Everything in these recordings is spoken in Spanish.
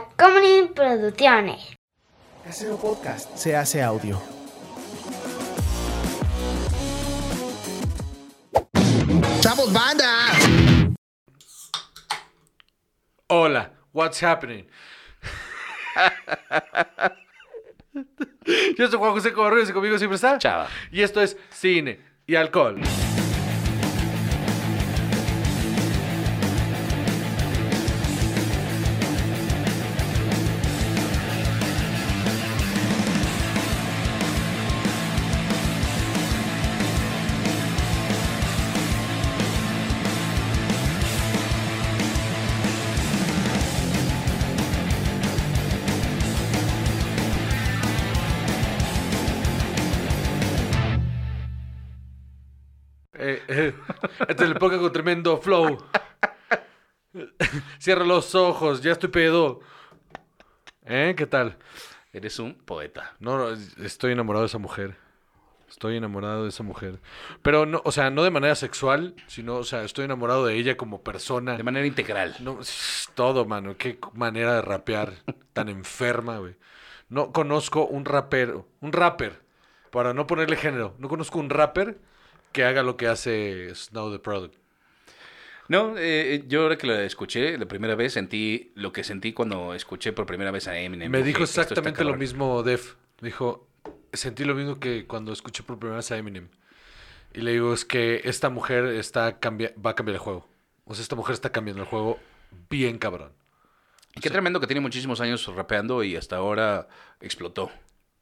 Comedy Producciones. Casero Podcast se hace audio. ¡Chavos, banda! Hola, what's happening? Yo soy Juan José Cobarrubias y conmigo siempre está Chava. Y esto es Cine y Alcohol. Cierra los ojos, ya estoy pedo. ¿Eh? ¿Qué tal? Eres un poeta. No, no, estoy enamorado de esa mujer. Estoy enamorado de esa mujer. Pero no, o sea, no de manera sexual, sino, o sea, estoy enamorado de ella como persona. De manera integral. No, todo, mano. Qué manera de rapear tan enferma, güey. No conozco un rapero, un rapper, para no ponerle género, no conozco un rapper que haga lo que hace Snow the Product. No, eh, yo ahora que lo escuché la primera vez sentí lo que sentí cuando escuché por primera vez a Eminem. Me dijo "Esto está exactamente lo cabrón". mismo Def. Dijo, sentí lo mismo que cuando escuché por primera vez a Eminem. Y le digo, es que esta mujer está cambia va a cambiar el juego. O sea, esta mujer está cambiando el juego bien cabrón. Y Qué tremendo que tiene muchísimos años rapeando y hasta ahora explotó.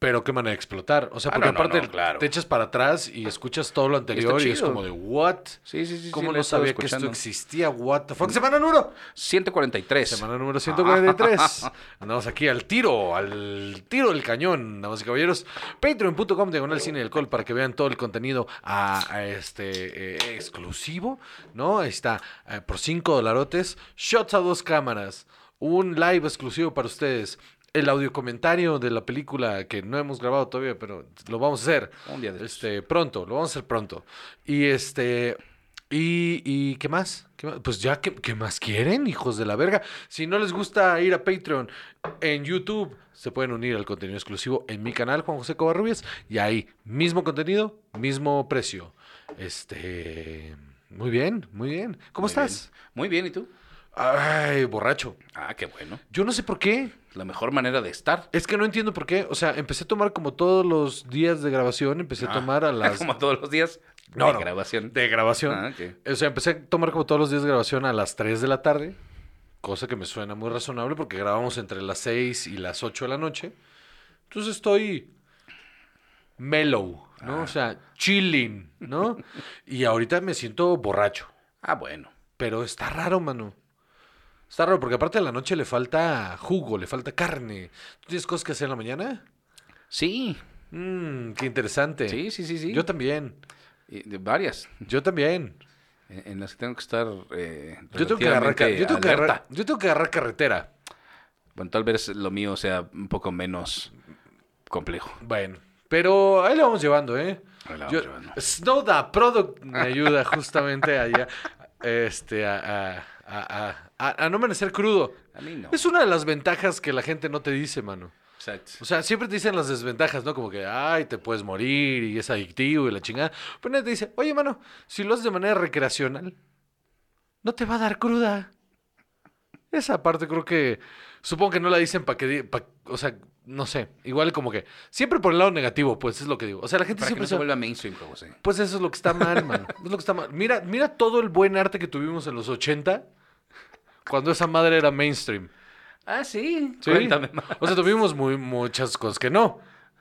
Pero qué manera de explotar. O sea, Ah, porque no, aparte no, claro. te echas para atrás y escuchas todo lo anterior y, es como de, ¿what? Sí, sí, sí. ¿Cómo sí, no sabía que esto existía? ¿What the fuck? ¡Semana número! 143. Semana número 143. Andamos aquí al tiro, al tiro del cañón, damas y caballeros. Patreon.com diagonal cine y alcohol para que vean todo el contenido a, a este eh, exclusivo, ¿no? Ahí está, eh, por 5 dolarotes. Shots a dos cámaras. Un live exclusivo para ustedes. El audio comentario de la película que no hemos grabado todavía, pero lo vamos a hacer. Un día de. Este, pronto, lo vamos a hacer pronto. Y este. ¿Y, y qué más? ¿Qué más? Pues ya, ¿qué, qué más quieren, hijos de la verga? Si no les gusta ir a Patreon en YouTube, se pueden unir al contenido exclusivo en mi canal, Juan José Covarrubias, y ahí, mismo contenido, mismo precio. Este. Muy bien, muy bien. ¿Cómo Muy estás? bien. Muy bien, ¿y tú? Ay, borracho. Ah, qué bueno. Yo no sé por qué. La mejor manera de estar. Es que no entiendo por qué. O sea, empecé a tomar como todos los días de grabación, empecé a Ah, tomar a las. Como todos los días. No, de no. grabación. De grabación. Ah, ok. O sea, empecé a tomar como todos los días de grabación a las 3 de la tarde, cosa que me suena muy razonable porque grabamos entre las 6 y las 8 de la noche. Entonces estoy mellow, ¿no? O sea, chilling, ¿no? y ahorita me siento borracho, Ah, bueno. pero está raro, mano. Está raro porque aparte de la noche le falta jugo, le falta carne. ¿Tú tienes cosas que hacer en la mañana? Sí. Mmm, qué interesante. Sí, sí, sí, sí. Yo también. Y de varias. Yo también. En en las que tengo que estar. Eh, Yo tengo que agarrar, yo tengo que agarrar, yo tengo que agarrar carretera. Bueno, tal vez lo mío sea un poco menos complejo. Bueno, pero ahí lo vamos llevando, ¿eh? Ahí la vamos Yo- llevando. Snow the Product me ayuda justamente allá, este, a, a- a- a- a no amanecer crudo. A mí no. Es una de las ventajas que la gente no te dice, mano. Exacto. O sea, siempre te dicen las desventajas, ¿no? Como que, ay, te puedes morir y es adictivo y la chingada. Pero nadie te dice, oye, mano, si lo haces de manera recreacional, no te va a dar cruda. Esa parte creo que, supongo que no la dicen para que, pa- o sea, no sé, igual como que, siempre por el lado negativo, pues es lo que digo. O sea, la gente Para que siempre no se vuelva mainstream, José. Pues eso es lo que está mal, mano. Es lo que está mal. Mira, mira todo el buen arte que tuvimos en los 80, cuando esa madre era mainstream. Ah, sí. Sí. Cuéntame más. O sea, tuvimos muy, muchas cosas que no.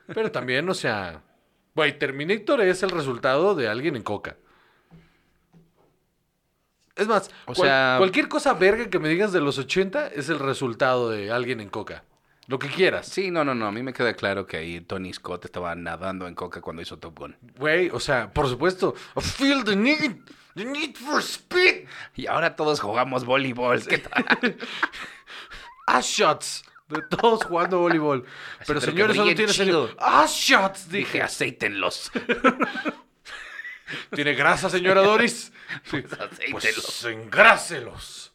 Pero también, o sea, güey, Terminator es el resultado de alguien en coca. Es más, O cual- sea- cualquier cosa verga que me digas de los 80 es el resultado de alguien en coca. Lo que quieras. Sí, no, no, no. A mí me queda claro que ahí Tony Scott estaba nadando en coca cuando hizo Top Gun. Güey, o sea, por supuesto. I feel the need, the need for speed. Y ahora todos jugamos voleibol. ¿Qué tal? Ass shots. De todos jugando voleibol. Pero que señores, eso no tiene sentido. Ass shots, Dije, dije. aceítenlos. ¿Tiene grasa, señora Doris? Pues aceítenlos. Pues engráselos.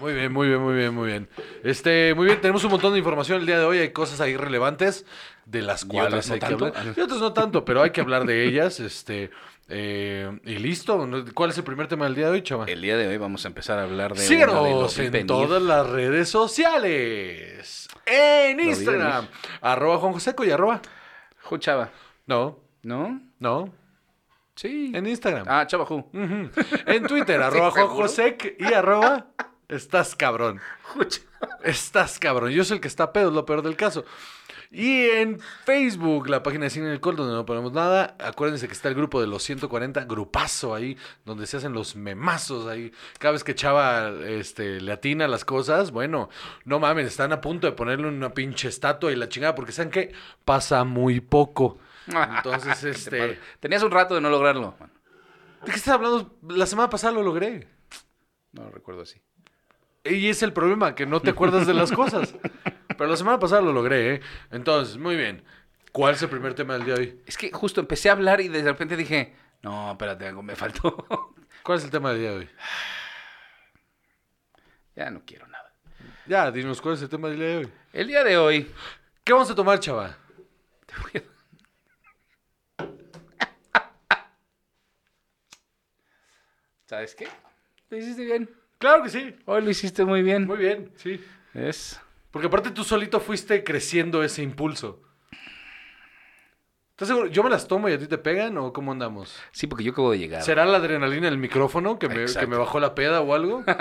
Muy bien, muy bien, muy bien, muy bien. Este, muy bien, tenemos un montón de información el día de hoy. Hay cosas ahí relevantes de las cuales no hay que tanto. hablar. Y otras no tanto, pero hay que hablar de ellas. Este, eh, y listo. ¿Cuál es el primer tema del día de hoy, chaval? El día de hoy vamos a empezar a hablar de los en todas las redes sociales. En Instagram. Arroba Juan Joseco y arroba. Ju Chava, No, ¿no? no. Sí. En Instagram. Ah, Chava Ju. Ujú. En Twitter, arroba Juan. Josec y arroba. Estás cabrón. Estás cabrón. Yo soy el que está pedo, es lo peor del caso. Y en Facebook, la página de Cine en el Col, donde no ponemos nada. Acuérdense que está el grupo de los 140, grupazo ahí, donde se hacen los memazos ahí. Cada vez que Chava este, le atina las cosas, bueno, no mames, están a punto de ponerle una pinche estatua y la chingada, porque ¿saben qué? Pasa muy poco. Entonces, ¿Qué te este. Tenías un rato de no lograrlo. ¿De qué estás hablando? La semana pasada lo logré. no lo recuerdo así. Y es el problema, que no te acuerdas de las cosas. Pero la semana pasada lo logré, ¿eh? Entonces, muy bien. ¿Cuál es el primer tema del día de hoy? Es que justo empecé a hablar y de repente dije, no, espérate, algo me faltó. ¿Cuál es el tema del día de hoy? ya no quiero nada. Ya, dinos cuál es el tema del día de hoy. El día de hoy, ¿Qué vamos a tomar, chava? te voy a- ¿Sabes qué? Lo hiciste bien. Claro que sí. Hoy lo hiciste muy bien. Muy bien, sí. Es. Porque aparte tú solito fuiste creciendo ese impulso. ¿Estás seguro? ¿Yo me las tomo y a ti te pegan o cómo andamos? Sí, porque yo acabo de llegar. ¿Será la adrenalina del micrófono que me, que me bajó la peda o algo?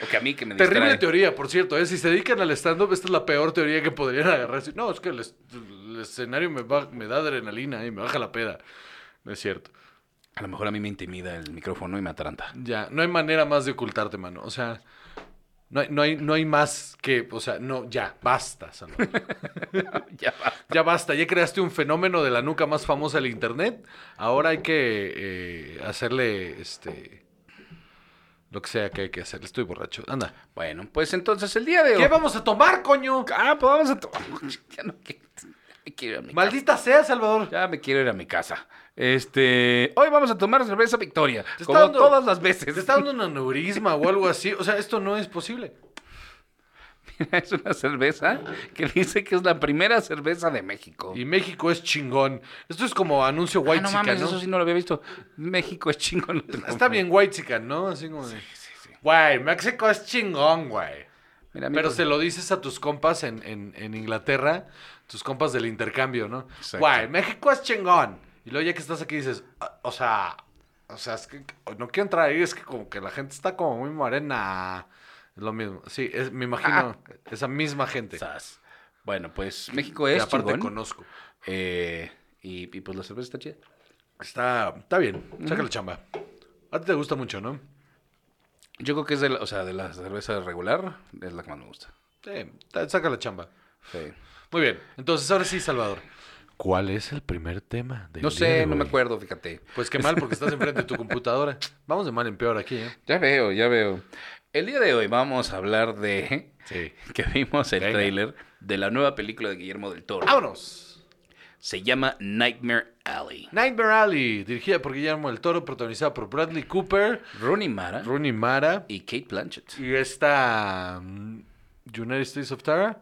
O que a mí que me Terrible distrae. teoría, por cierto. ¿eh? Si se dedican al stand-up, esta es la peor teoría que podrían agarrar. No, es que el, es- el escenario me, da adrenalina y me baja la peda. No es cierto. A lo mejor a mí me intimida el micrófono y me ataranta. Ya, no hay manera más de ocultarte, mano. O sea, no hay, no hay, no hay más que, o sea, no, ya, basta, Salvador. ya va. ya basta, ya creaste un fenómeno de la nuca más famosa del internet. Ahora hay que eh, hacerle, este, lo que sea que hay que hacerle. Estoy borracho. Anda. Bueno, pues entonces el día de hoy. ¿Qué vamos a tomar, coño? Ah, pues vamos a tomar. Ya no quiero, me quiero ir a mi casa. Maldita sea, Salvador. Ya me quiero ir a mi casa. Este, hoy vamos a tomar cerveza Victoria, Te como dando- todas las veces. Te está dando un aneurisma o algo así. O sea, esto no es posible. es una cerveza que dice que es la primera cerveza de México. Y México es chingón. Esto es como anuncio Ah, white no mames, eso sí no lo había visto. México es chingón. Está bien white ¿no? Así como de... Güey, México es chingón, güey. Mira, Pero se lo dices a tus compas en, en, en Inglaterra, tus compas del intercambio, ¿no? Exacto. Güey, México es chingón. Y luego ya que estás aquí dices, "Ah, o sea, o sea, es que no quiero entrar ahí, es que como que la gente está como muy morena. Es lo mismo. Sí, es- me imagino esa misma gente. Sas. Bueno, pues México es aparte chingón. conozco. Eh, y, y pues la cerveza está chida. Está, está bien, saca la chamba. A ti te gusta mucho, ¿no? Yo creo que es de la, o sea, de la cerveza regular, es la que más me gusta. Sí, saca la chamba. Sí. Muy bien, entonces ahora sí, Salvador. ¿Cuál es el primer tema? del No día de sé, no me acuerdo, fíjate. Pues qué mal, porque estás enfrente de tu computadora. Vamos de mal en peor aquí, ¿eh? Ya veo, ya veo. El día de hoy vamos a hablar de Sí. que vimos el Venga. tráiler de la nueva película de Guillermo del Toro. ¡Vámonos! Se llama Nightmare Alley. Nightmare Alley, dirigida por Guillermo del Toro, protagonizada por Bradley Cooper, Rooney Mara Rooney Mara y Kate Blanchett. y esta mm, United States of Tara.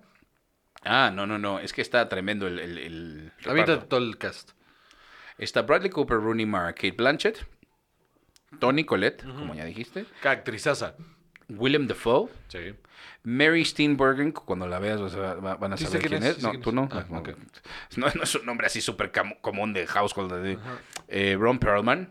Ah, no, no, no. Es que está tremendo el, el, el reparto. todo el cast. Está Bradley Cooper, Rooney Mara, Kate Blanchett, Tony Collette, como ya dijiste, Qué Actrizaza. William Dafoe, Sí. Mary Steenburgen, cuando la veas vas a- va- van a saber quién es, No, tú no. Ah, no, no, no es un nombre así súper común de Household. de- eh, Ron Perlman,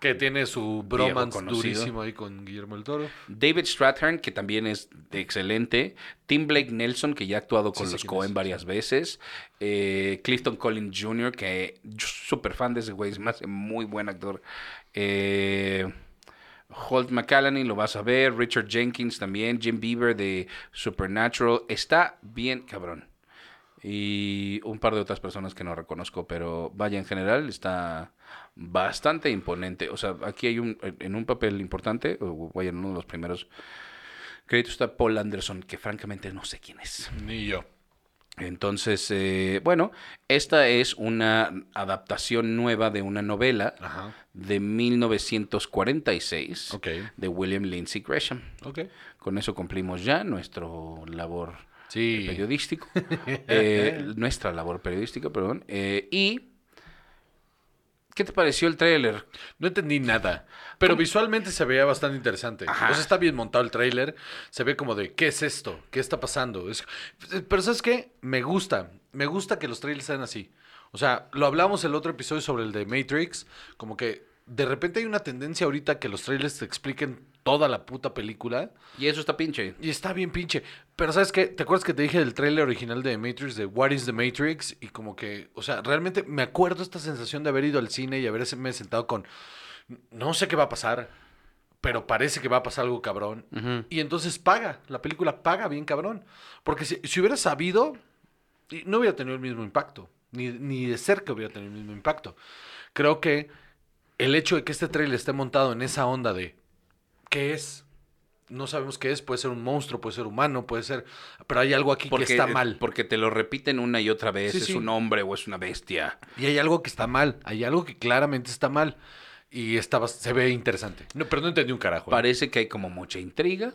Que tiene su bromance durísimo ahí con Guillermo del Toro. David Strathairn, que también es de excelente. Tim Blake Nelson, que ya ha actuado con Sí, los Cohen es, varias veces. Eh, Clifton Collins Jr., que yo súper fan de ese güey, es más muy buen actor. Eh, Holt McCallany, lo vas a ver. Richard Jenkins también. Jim Beaver de Supernatural. Está bien cabrón. Y un par de otras personas que no reconozco, pero vaya, en general está bastante imponente. O sea, aquí hay un, en un papel importante, o vaya, en uno de los primeros créditos está Paul Anderson, que francamente no sé quién es. Ni yo. Entonces, eh, bueno, esta es una adaptación nueva de una novela Ajá. de 1946 Ok. de William Lindsay Gresham. Con eso cumplimos ya nuestro labor Sí. periodístico. Eh, nuestra labor periodística, perdón. Eh, y, ¿qué te pareció el tráiler? No entendí nada. Pero visualmente se veía bastante interesante. Ajá. O sea, está bien montado el tráiler. Se ve como de, ¿qué es esto? ¿Qué está pasando? Es- Pero ¿sabes qué? Me gusta. Me gusta que los trailers sean así. O sea, lo hablamos el otro episodio sobre el de Matrix. Como que de repente hay una tendencia ahorita que los trailers te expliquen toda la puta película. Y eso está pinche. Y está bien pinche. Pero ¿sabes qué? ¿Te acuerdas que te dije del tráiler original de Matrix, de What is the Matrix? Y como que, o sea, realmente me acuerdo esta sensación de haber ido al cine y haberme sentado con, no sé qué va a pasar, pero parece que va a pasar algo cabrón. Y entonces paga, la película paga bien cabrón. Porque si, si hubiera sabido, no hubiera tenido el mismo impacto, ni, ni de cerca hubiera tenido el mismo impacto. Creo que el hecho de que este trailer esté montado en esa onda de, ¿qué es? No sabemos qué es, puede ser un monstruo, puede ser humano, puede ser... Pero hay algo aquí Porque, que está mal. Porque te lo repiten una y otra vez. Sí, es sí. un hombre o es una bestia. Y hay algo que está mal, hay algo que claramente está mal. Y estaba, se ve interesante. No, pero no entendí un carajo. ¿eh? Parece que hay como mucha intriga.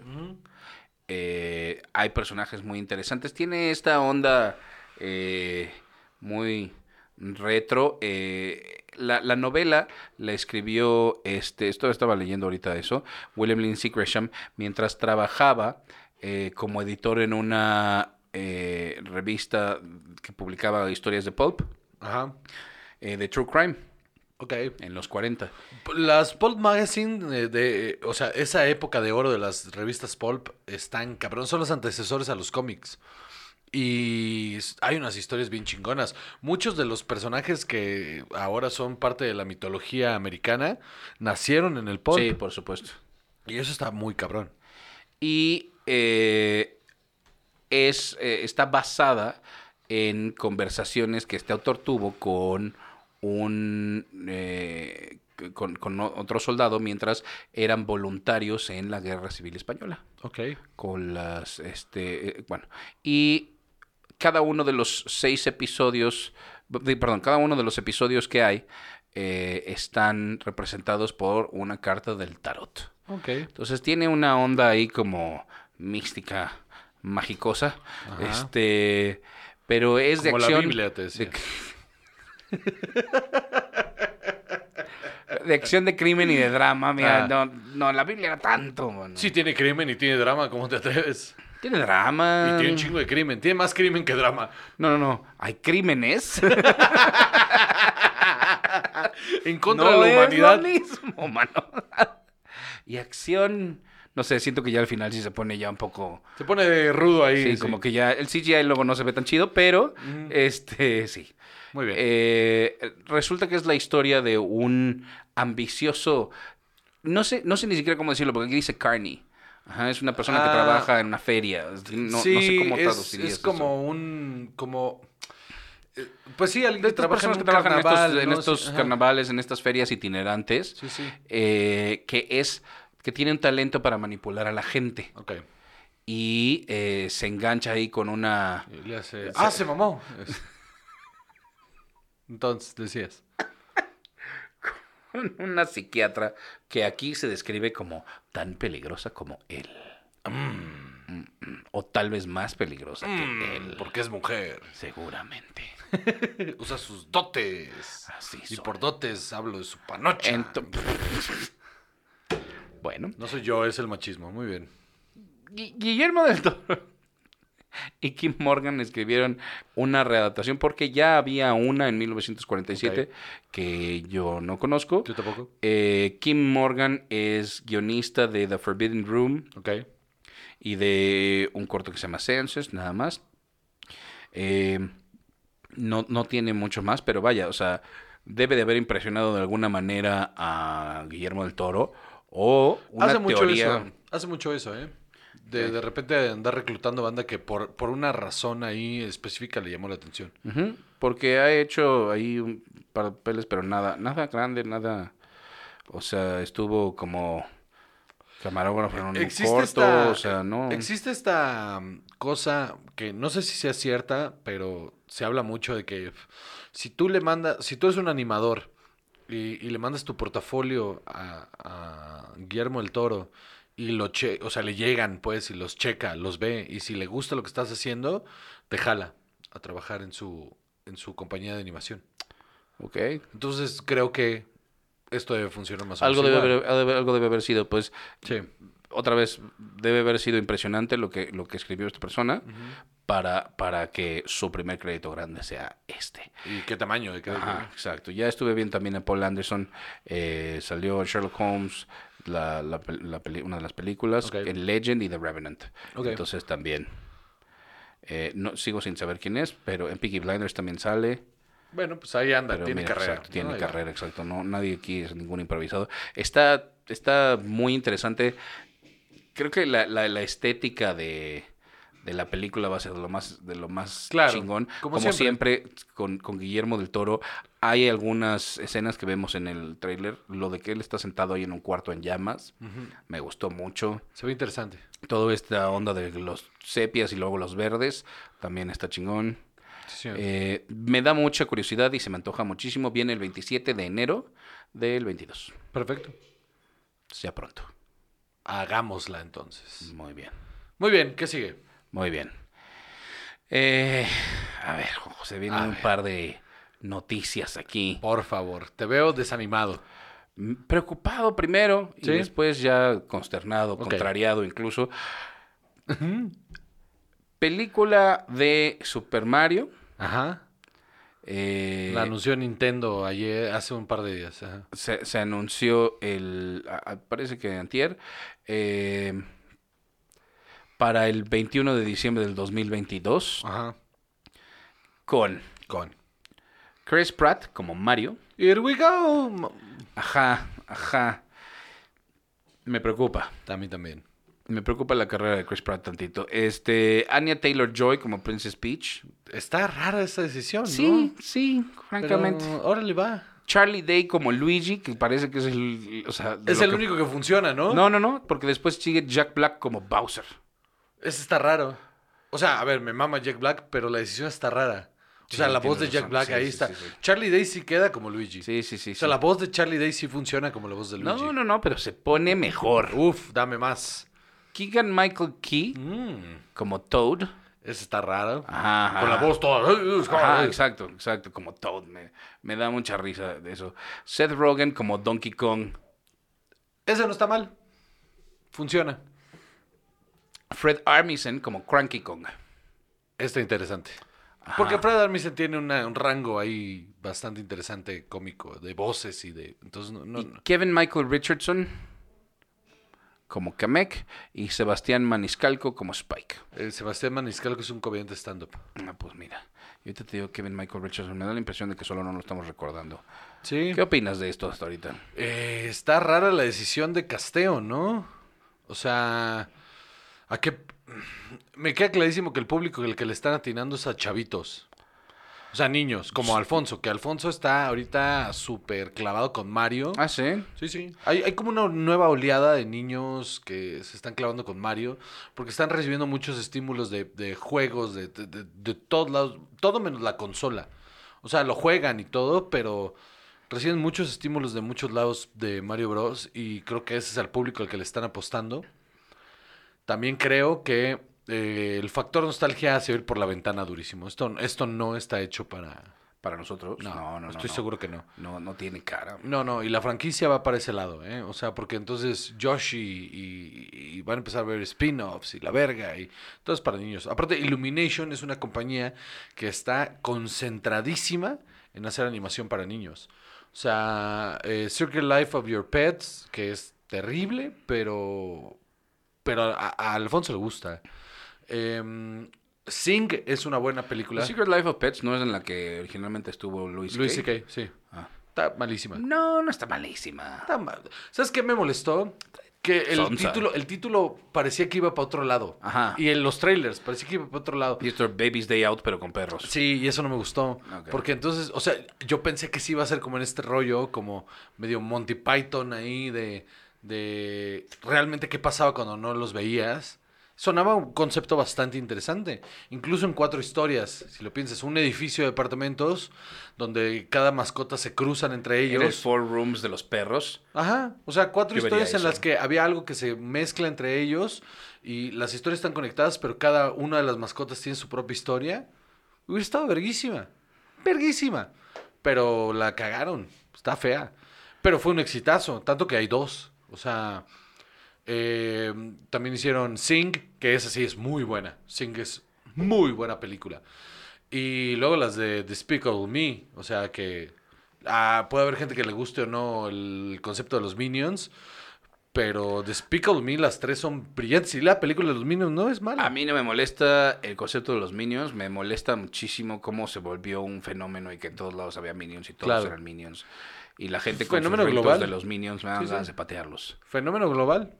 Eh, hay personajes muy interesantes. Tiene esta onda eh, muy retro. eh, la, la novela la escribió, este, esto estaba leyendo ahorita eso, William Lindsay Gresham, mientras trabajaba eh, como editor en una eh, revista que publicaba historias de pulp, Ajá. eh, de True Crime, Ok. en los 40. Las Pulp Magazine, eh, de, o sea, esa época de oro de las revistas Pulp, están cabrón, son los antecesores a los cómics. Y hay unas historias bien chingonas. Muchos de los personajes que ahora son parte de la mitología americana nacieron en el Pulp. Sí, por supuesto. Y eso está muy cabrón. y eh, es, eh, está basada en conversaciones que este autor tuvo con un eh, con, con otro soldado mientras eran voluntarios en la Guerra Civil Española Ok. con las este bueno y cada uno de los seis episodios perdón cada uno de los episodios que hay eh, están representados por una carta del tarot Ok. entonces tiene una onda ahí como mística, magicosa. Ajá. Este, pero es de Como la acción. Biblia, te decía. De, de acción de crimen y de drama. Mira, Ah. no, no, la Biblia era tanto. mano. Sí tiene crimen y tiene drama, ¿cómo te atreves? Tiene drama. Y tiene un chingo de crimen. Tiene más crimen que drama. No, no, no. Hay crímenes. En contra no de la es humanidad. lo mismo, mano. y acción. No sé, siento que ya al final sí se pone ya un poco. Se pone de rudo ahí. Sí, como que ya el CGI luego no se ve tan chido, pero este sí. Muy bien. Eh, resulta que es la historia de un ambicioso. No sé, no sé ni siquiera cómo decirlo, porque aquí dice Carney. Ajá, es una persona que Ah. trabaja en una feria. No, sí, no sé cómo es, es eso. como un... como eh, Pues sí, alguien De que estas trabaja en personas que trabajan en estos, en ¿no? estos ajá. carnavales, en estas ferias itinerantes, Sí, sí. eh, que es que tiene un talento para manipular a la gente Ok. y eh, se engancha ahí con una Y le hace... ¡Ah, se mamó! Es- Entonces, decías. una psiquiatra que aquí se describe como tan peligrosa como él. Mm, mm, O tal vez más peligrosa que él. Porque es mujer. Seguramente. Usa sus dotes. Así Y son. por dotes hablo de su panocha. Ento- bueno, No soy yo, es el machismo. Muy bien. Gui- Guillermo del Toro y Kim Morgan escribieron una readaptación porque ya había una en 1947 Ok. que yo no conozco. ¿Tú tampoco? Eh, Kim Morgan es guionista de The Forbidden Room Ok. y de un corto que se llama Seances, nada más. Eh, no, no tiene mucho más, pero vaya, o sea, debe de haber impresionado de alguna manera a Guillermo del Toro o una Hace mucho teoría. eso. Hace mucho eso, ¿eh? De, de repente andar reclutando banda que por, por una razón ahí específica le llamó la atención. Porque ha hecho ahí un par de papeles, pero nada, nada grande, nada. O sea, estuvo como. Camarógrafo en un Existe corto, esta, o sea, no. existe esta mm, cosa que no sé si sea cierta, pero se habla mucho de que si tú le mandas, si tú eres un animador y, y le mandas tu portafolio a, a Guillermo el Toro y lo che, o sea, le llegan pues y los checa, los ve y si le gusta lo que estás haciendo, te jala a trabajar en su en su compañía de animación. Ok. Entonces creo que esto debe funcionar más o menos Algo debe, haber, algo debe haber sido, pues, Sí. otra vez, debe haber sido impresionante lo que, lo que escribió esta persona para, para que su primer crédito grande sea este. ¿Y qué tamaño de cada Ajá, exacto. Ya estuve bien también a Paul Anderson. eh, salió Sherlock Holmes, la, la la peli- una de las películas, Ok. en Legend y The Revenant. Entonces también. eh, no, sigo sin saber quién es, pero en Peaky Blinders también sale. Bueno, pues ahí anda, Pero tiene mira, carrera. exacto, tiene carrera, exacto. No, nadie aquí es ningún improvisado. Está, está muy interesante. Creo que la, la- la estética de, de la película va a ser de lo más, de lo más Claro, chingón. como Como, siempre. siempre, con, con Guillermo del Toro, hay algunas escenas que vemos en el tráiler. Lo de que él está sentado ahí en un cuarto en llamas. Me gustó mucho. Se ve interesante. Toda esta onda de los sepias y luego los verdes también está chingón. Sí. Eh, me da mucha curiosidad y se me antoja muchísimo. Viene el 27 de enero del 22. Perfecto. Ya pronto. Hagámosla entonces. Muy bien. Muy bien, ¿qué sigue? Muy bien. Eh, a ver, José, vienen A un ver. par de noticias aquí. Por favor, te veo desanimado. Mm, Preocupado primero y después ya consternado, contrariado incluso. Película de Super Mario. Ajá. eh, La anunció Nintendo ayer, hace un par de días. Ajá. se, se anunció el, parece que antier, eh, para el 21 de diciembre del 2022, Ajá. con Con. Chris Pratt como Mario. Here we go. Ajá, ajá. Me preocupa. A mí también. Me preocupa la carrera de Chris Pratt tantito. Este, Anya Taylor-Joy como Princess Peach. Está rara esa decisión, ¿no? Sí, sí, francamente. Pero, órale, va. Charlie Day como Luigi, que parece que es el... O sea, de Es lo el que- único que funciona, ¿no? No, no, no, porque después sigue Jack Black como Bowser. Ese está raro. O sea, a ver, me mama Jack Black, pero la decisión está rara. O sea, Sí, la voz de Jack razón. Black Sí, ahí sí, está. Charlie Day sí queda como Luigi. Sí, sí, sí. O sea, la voz de Charlie Day sí funciona como la voz de Luigi. No, no, no, pero se pone mejor. Uf, dame más. Keegan Michael Key Mm, como Toad. ese está raro. Ajá, ajá. Con la voz toda. Ajá, exacto, exacto, como Toad. Me, me da mucha risa de eso. Seth Rogen como Donkey Kong. Ese no está mal. Funciona. Fred Armisen como Cranky Kong. Está interesante. Ajá. Porque Fred Armisen tiene una- un rango ahí bastante interesante cómico, de voces y de... Entonces, no, no- Y. Kevin Michael Richardson como Kamek. Y Sebastián Maniscalco como Spike. Eh, Sebastián Maniscalco es un comediante stand-up. Ah, pues mira. Yo te digo Kevin Michael Richardson. Me da la impresión de que solo no lo estamos recordando. Sí. ¿Qué opinas de esto hasta ahorita? Eh, está rara la decisión de Casteo, ¿no? O sea, ¿a qué? Me queda clarísimo que el público el que le están atinando es a chavitos. O sea, niños, como Alfonso, que Alfonso está ahorita súper clavado con Mario. Ah, sí. Sí, sí. Hay, hay como una nueva oleada de niños que se están clavando con Mario, porque están recibiendo muchos estímulos de, de juegos, de, de, de- de todos lados, todo menos la consola. O sea, lo juegan y todo, pero reciben muchos estímulos de muchos lados de Mario Bros. Y creo que ese es el público al que le están apostando. También creo que eh, el factor nostalgia hace ir por la ventana durísimo. Esto, esto no está hecho para... Para nosotros. No, no, no. estoy no. seguro que no. No, no tiene cara. No, no, y la franquicia va para ese lado, ¿eh? O sea, porque entonces Yoshi y, y van a empezar a ver spin-offs y la verga y todo es para niños. Aparte, Illumination es una compañía que está concentradísima en hacer animación para niños. O sea, eh, Circle Life of Your Pets, que es terrible, pero, pero a, a Alfonso le gusta. Em, Sing es una buena película. The Secret Life of Pets no es en la que originalmente estuvo Luis Luis? C.K., sí. Ah. Está malísima. No, no está malísima. Está mal. ¿Sabes qué me molestó? Que el Sonsa. título, el título parecía que iba para otro lado. Ajá. Y en los trailers parecía que iba para otro lado. Y esto es Baby's Day Out, pero con perros. Sí, y eso no me gustó. Porque entonces, o sea, yo pensé que sí iba a ser como en este rollo, como medio Monty Python ahí de, de realmente qué pasaba cuando no los veías, sonaba un concepto bastante interesante. Incluso en cuatro historias, si lo piensas, un edificio de departamentos donde cada mascota se cruzan entre En el ellos. Four Rooms de los perros. Ajá, o sea, cuatro historias en las que había algo que se mezcla entre ellos y las historias están conectadas, pero cada una de las mascotas tiene su propia historia. Hubiera estado verguísima, verguísima, pero la cagaron, está fea. Pero fue un exitazo, tanto que hay dos. O sea, eh, también hicieron Sing, que esa sí es muy buena. Sing es muy buena película. Y luego las de Despicable Me, o sea que ah, puede haber gente que le guste o no el concepto de los Minions, pero Despicable Me, las tres son brillantes. Y la película de los Minions no es mala. A mí no me molesta el concepto de los Minions, me molesta muchísimo cómo se volvió un fenómeno y que en todos lados había Minions y todos Claro. eran Minions. Y la gente con Fenómeno sus global. de los Minions me dan Sí, sí. ganas de patearlos. Fenómeno global.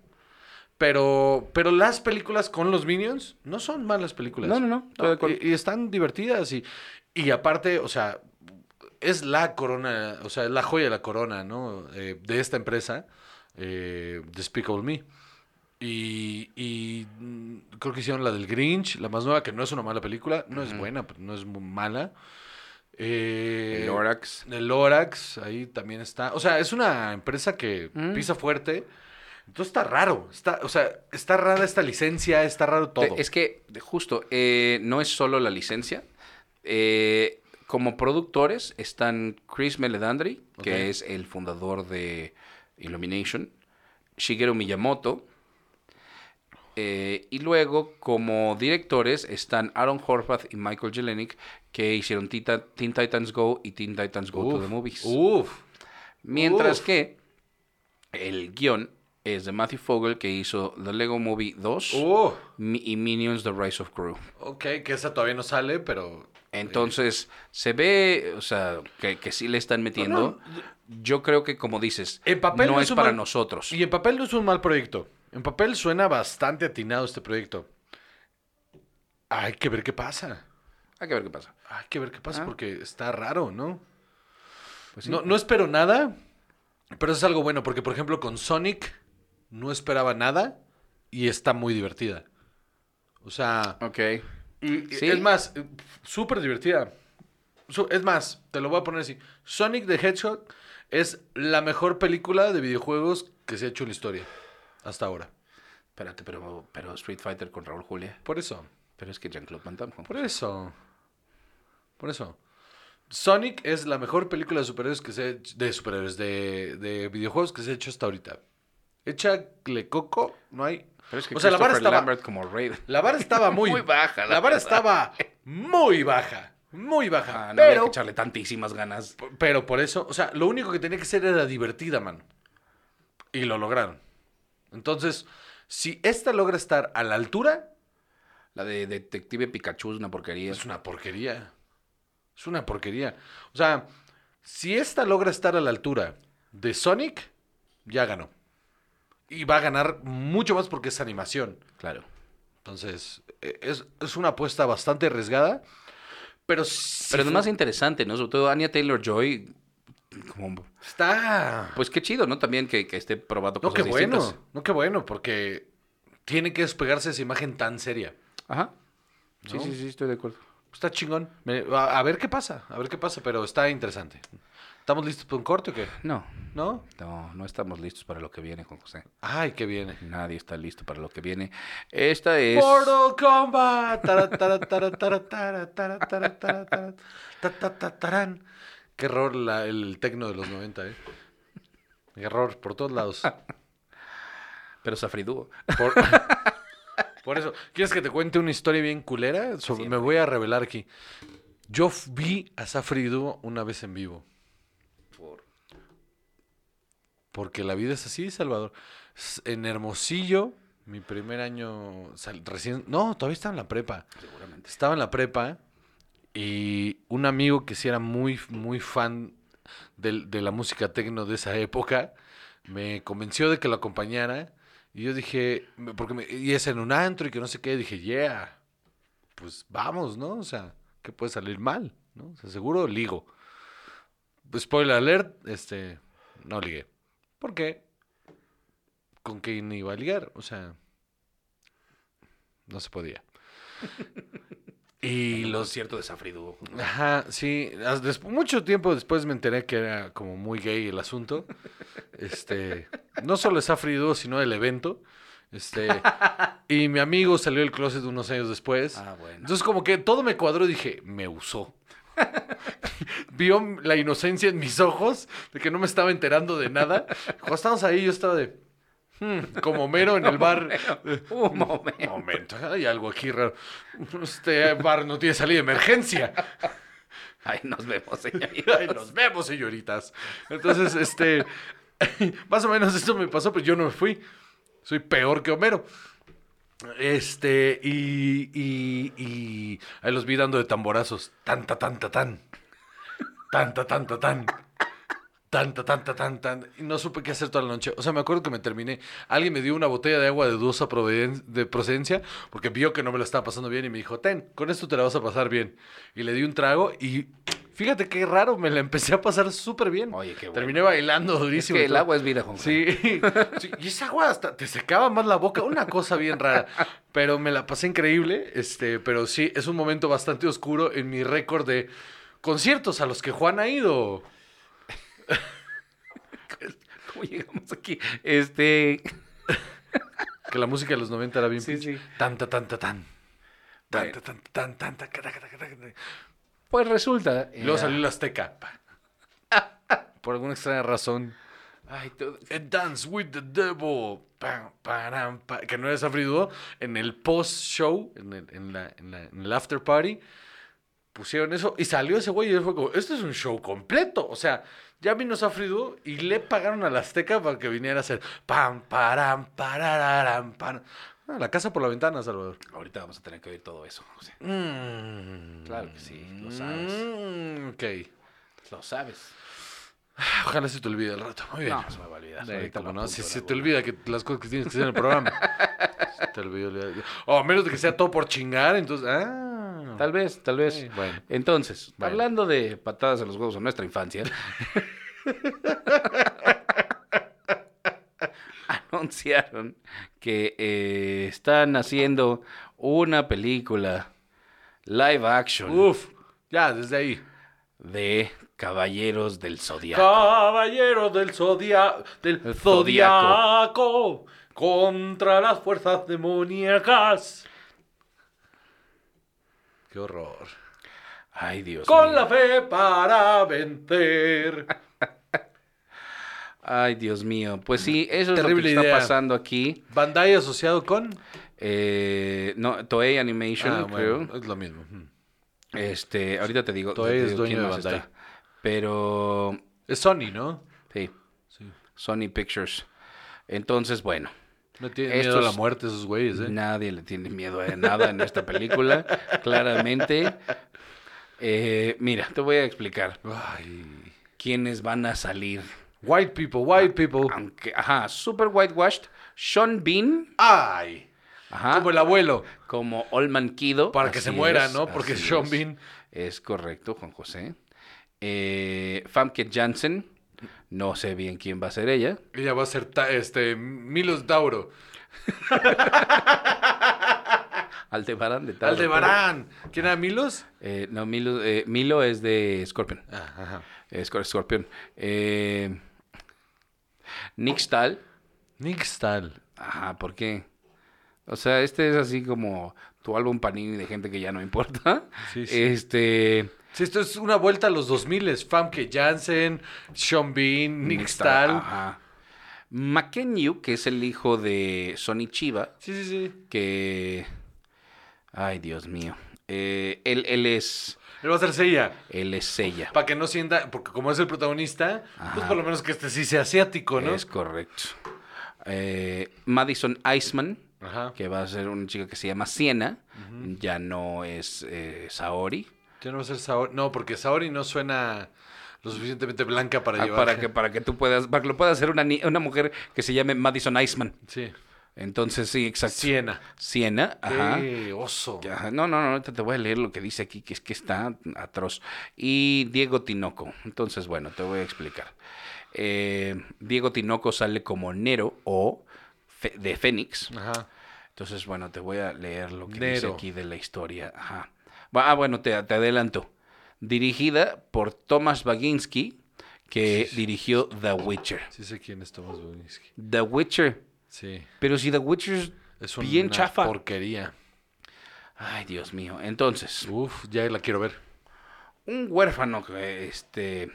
Pero, pero las películas con los Minions no son malas películas. No, no, no, y, y están divertidas. Y, y aparte, o sea, es la corona, o sea, es la joya de la corona, ¿no? Eh, de esta empresa, eh, Despicable Me. Y, y, mm, creo que hicieron la del Grinch, la más nueva, que no es una mala película. No es buena, pero no es muy mala. Eh, El Lorax. el Lorax, ahí también está. O sea, es una empresa que Mm. pisa fuerte. Entonces está raro. Está, o sea, está rara esta licencia, está raro todo. Es que, justo, eh, no es solo la licencia. Eh, como productores están Chris Meledandri, que es el fundador de Illumination, Shigeru Miyamoto, eh, y luego como directores están Aaron Horvath y Michael Jelenic, que hicieron Tita- Teen Titans Go y Teen Titans Go to the Movies. Uf. Mientras uf. que el guion es de Matthew Fogel, que hizo The Lego Movie 2 Uh, Mi- y Minions The Rise of Gru. ok, que esa todavía no sale, pero. Entonces, se ve, o sea, que, que sí le están metiendo. Yo creo que, como dices, papel no no es para mal- nosotros. Y en papel no es un mal proyecto. En papel suena bastante atinado este proyecto. Hay que ver qué pasa. Hay que ver qué pasa. Hay que ver qué pasa Ah. porque está raro, ¿no? Pues sí. no, no espero nada, pero es algo bueno porque, por ejemplo, con Sonic no esperaba nada y está muy divertida. O sea, Ok. y- Sí. es más, súper divertida. Es más, te lo voy a poner así. Sonic the Hedgehog es la mejor película de videojuegos que se ha hecho en la historia hasta ahora. Espérate, pero, pero Street Fighter con Raúl Julia. Por eso. Pero es que Jean-Claude Van Damme. Por eso. Por eso. Sonic es la mejor película de superhéroes que se ha hecho- de superhéroes, de, de videojuegos que se ha hecho hasta ahorita. Échale coco, no hay. Pero es que o sea, la vara estaba, Lambert como Raiden. la vara estaba muy, Muy baja, la La, vara estaba muy baja, muy baja. Ah, no había pero, que echarle tantísimas ganas. pero por eso, o sea, lo único que tenía que ser era divertida, man. Y lo lograron. Entonces, si esta logra estar a la altura, La de Detective Pikachu es una porquería. Es una porquería. Es una porquería. O sea, si esta logra estar a la altura de Sonic, ya ganó. Y va a ganar mucho más porque es animación. Claro. Entonces, eh, es, es una apuesta bastante arriesgada. Pero, sí Pero es fue- más interesante, ¿no? Sobre todo Anya Taylor-Joy. Como... está... Pues qué chido, ¿no? También que, que esté probando No, cosas qué bueno. No, qué bueno, porque tiene que despegarse de esa imagen tan seria. Ajá. Sí, ¿No? sí, sí, estoy de acuerdo. Está chingón. Me- a, a ver qué pasa, a ver qué pasa, pero está interesante. ¿Estamos listos para un corte o qué? No, ¿No? no, no estamos listos para lo que viene, Juan José. Ay, qué viene. Nadie está listo para lo que viene. Esta es... Mortal Kombat. Tara, tara, tara, tara, tara, tara, tara, tara, tara, ta, ta, ta, tarán. Qué error la- el tecno de los 90, ¿eh? Error por todos lados. Pero Safriduo. Por, por eso, ¿quieres que te cuente una historia bien culera? Sobre- me voy a revelar aquí. Yo vi a Safri Duo una vez en vivo. Porque la vida es así, Salvador. En Hermosillo, mi primer año sal- recién... No, todavía estaba en la prepa. Seguramente. Estaba en la prepa y un amigo que sí era muy, muy fan del- de, la música tecno de esa época me convenció de que lo acompañara. Y yo dije, porque me, y es en un antro y que no sé qué, dije, yeah, pues vamos, ¿no? O sea, ¿qué puede salir mal? ¿no? O sea, seguro ligo. Spoiler alert, este, no ligué. ¿Por qué? con quién iba a ligar. O sea, no se podía. Y El los concierto de Safridu. Ajá, sí. mucho tiempo después me enteré que era como muy gay el asunto. Este, no solo es Afrido, sino el evento. Este, y mi amigo salió del closet unos años después. Ah, bueno. Entonces como que todo me cuadró y dije, me usó. Vio la inocencia en mis ojos de que no me estaba enterando de nada. Cuando estábamos ahí yo estaba de... Como mero en el bar. Un momento. Un momento, hay algo aquí raro. Este bar no tiene salida de emergencia. Ahí nos vemos, señorita. Ay, nos vemos, señoritas. Entonces, este, más o menos esto me pasó, pero yo no me fui. Soy peor que Homero. Este, y, y, y ahí los vi dando de tamborazos. Tanta, tanta, tan. Tanta, tanta, tan. Tanta, tanta, tan, tan. Y no supe qué hacer toda la noche. O sea, me acuerdo que me terminé. Alguien me dio una botella de agua de dudosa de procedencia porque vio que no me la estaba pasando bien y me dijo, ten, con esto te la vas a pasar bien. Y le di un trago y fíjate qué raro, me la empecé a pasar súper bien. Oye, qué bueno. Terminé bailando Es durísimo. que el agua es vida, Juan. Sí. Sí, y esa agua hasta te secaba más la boca, una cosa bien rara. Pero me la pasé increíble, este, pero sí, es un momento bastante oscuro en mi récord de conciertos a los que Juan ha ido. ¿Cómo llegamos aquí? Este. Que la música de los 90 era bien Sí, pinche. sí. Tanta, tanta, tan. Tanta, tanta, tan, tanta. Pues resulta. Y luego eh, salió la Azteca. Por alguna extraña razón. Ay, And Dance with the Devil. Pam, Que no es afrido. En el post-show, en en, la, en, la- en el after party, pusieron eso y salió ese güey y él fue como, esto es un show completo. O sea, ya vino Safrido y le pagaron a la Azteca para que viniera a hacer pam, param, parararam, pam. Ah, la casa por la ventana, Salvador. Ahorita vamos a tener que oír todo eso. José. Mm. Claro que sí, lo sabes. Mm, ok. Lo sabes. Ojalá se te olvide el rato. Muy bien. No, se me va a olvidar. No, si se te olvida que las cosas que tienes que hacer en el programa. Se te olvidó. O a menos de que sea todo por chingar, entonces. Ah. Tal vez, tal vez. Sí, bueno. Entonces, Bueno. hablando de patadas en los huevos en nuestra infancia, anunciaron que eh, están haciendo una película live action Uf, ya, desde ahí. de Caballeros del Zodiaco. Caballero del del El zodiaco, contra las fuerzas demoníacas. Qué horror. Ay, Dios Con mío. la fe para vencer. Ay, Dios mío. Pues sí, eso es lo Terrible que está pasando aquí. Bandai asociado con. Eh, no, Toei Animation, Ah, creo. bueno, es lo mismo. Este, ahorita te digo. Toei te es dueño de Bandai. está. Pero Es Sony, ¿no? sí, Sí. Sony Pictures. Entonces, bueno, No tienen miedo Estos- a la muerte esos güeyes, ¿eh? nadie le tiene miedo a nada en esta película, claramente. Eh, mira, te voy a explicar Ay. quiénes van a salir. White people, white people. Aunque, ajá, super whitewashed. Sean Bean, Ay. ajá, Como el abuelo. como Olman Kido. Para que se muera, ¿no? Porque Sean es. Bean. Es correcto, Juan José. Eh, Famke Janssen, no sé bien quién va a ser ella. Ella va a ser este Milos Dauro. Aldebarán de tal. Aldebarán. ¿Quién era Milos? Eh, no, Milo, eh, Milo es de Scorpion. Ah, ajá. Scorpion. Eh, Nick Stahl. Nick Stahl. Ajá, ¿por qué? O sea, este es así como tu álbum Panini de gente que ya no importa. Sí, sí. Este. Sí, esto es una vuelta a los 2000 Famke Janssen, Sean Bean, Nick Stahl. Ajá. Makenyu, que es el hijo de Sonny Chiba, Sí, sí, sí. que. Ay, Dios mío. Eh, él, él es. Él va a ser Seiya. Él es ella. Para que no sienta, porque como es el protagonista, pues por lo menos que este sí sea asiático, ¿no? Es correcto. Eh, Madison Iceman, Ajá. que va a ser una chica que se llama Siena, ya no es eh, Saori. Ya no va a ser Saori. No, porque Saori no suena lo suficientemente blanca para Ah, llevar. para que para que tú puedas para que lo pueda hacer una, una mujer que se llame Madison Iceman. Sí. Entonces sí, exacto. Siena. Siena, ajá. Qué oso. Ajá, No, no, no, ahorita te voy a leer lo que dice aquí, que es que está atroz. Y Diego Tinoco. Entonces, bueno, te voy a explicar. Eh, Diego Tinoco sale como Nero o Fe- de Fénix. Ajá. Entonces, bueno, te voy a leer lo que dice aquí de la historia. Ajá. Ah, bueno, te, te adelanto. Dirigida por Thomas Baginski, que dirigió The Witcher. Sí sé quién es Thomas Bonisky. The Witcher. Sí. Pero si The Witcher es Es una bien chafa. porquería. Ay, Dios mío. Entonces, Uf, ya la quiero ver. un huérfano que, este...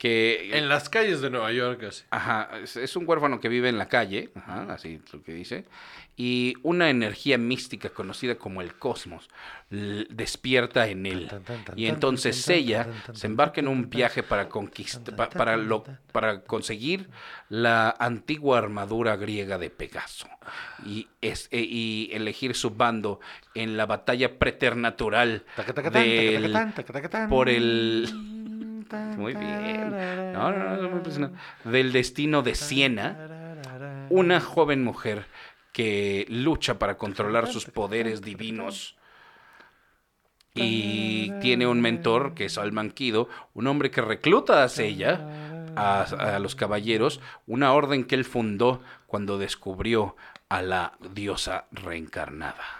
Que... En las calles de Nueva York, así. Ajá, es, es un huérfano que vive en la calle, ajá, así es lo que dice, y una energía mística conocida como el cosmos despierta en él. Tan, tan, tan, Y entonces tan, tan, ella tan, tan, se embarca en un viaje para conquistar, para, lo- para conseguir la antigua armadura griega de Pegaso y, es, e- y elegir su bando en la batalla preternatural del- por el muy bien. No, no, no, no me impresiona. Del destino de Siena, una joven mujer que lucha para controlar sus poderes divinos. Y tiene un mentor que es Almanquido, un hombre que recluta a ella, a, a los caballeros, una orden que él fundó cuando descubrió a la diosa reencarnada.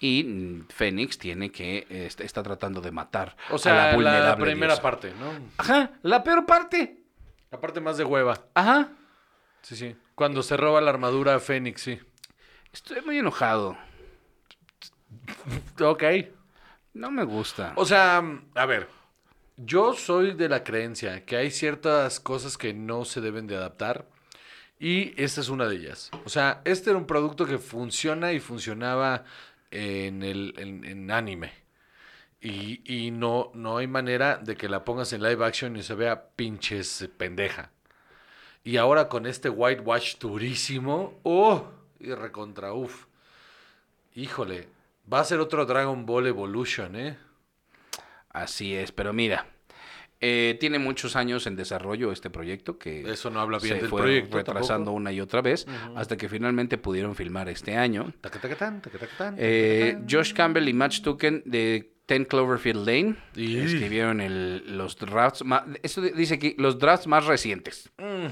Y mm, Fénix tiene que est- está tratando de matar O sea, a la la, vulnerable primera diosa. parte, ¿no? Ajá, la peor parte. La parte más de hueva. Ajá. Sí, sí. Cuando se roba la armadura a Fénix, sí. Estoy muy enojado. Ok. No me gusta. O sea, a ver. Yo soy de la creencia que hay ciertas cosas que no se deben de adaptar. Y esta es una de ellas. O sea, este era un producto que funciona y funcionaba en el en, anime. Y, y no, no hay manera de que la pongas en live action y se vea pinches pendeja. Y ahora con este whitewash durísimo, ¡oh! Y recontra, uff. Híjole, va a ser otro Dragon Ball Evolution, ¿eh? Así es, pero mira. Eh, tiene muchos años en desarrollo este proyecto que Eso no habla bien se del fue proyecto retrasando tampoco. una y otra vez hasta que finalmente pudieron filmar este año. Tacatacatán, tacatacatán, Eh, tacatacatán. Josh Campbell y Match Tuken de Ten Cloverfield Lane Y- escribieron el- los drafts más, eso di- dice aquí los drafts más recientes. Mm,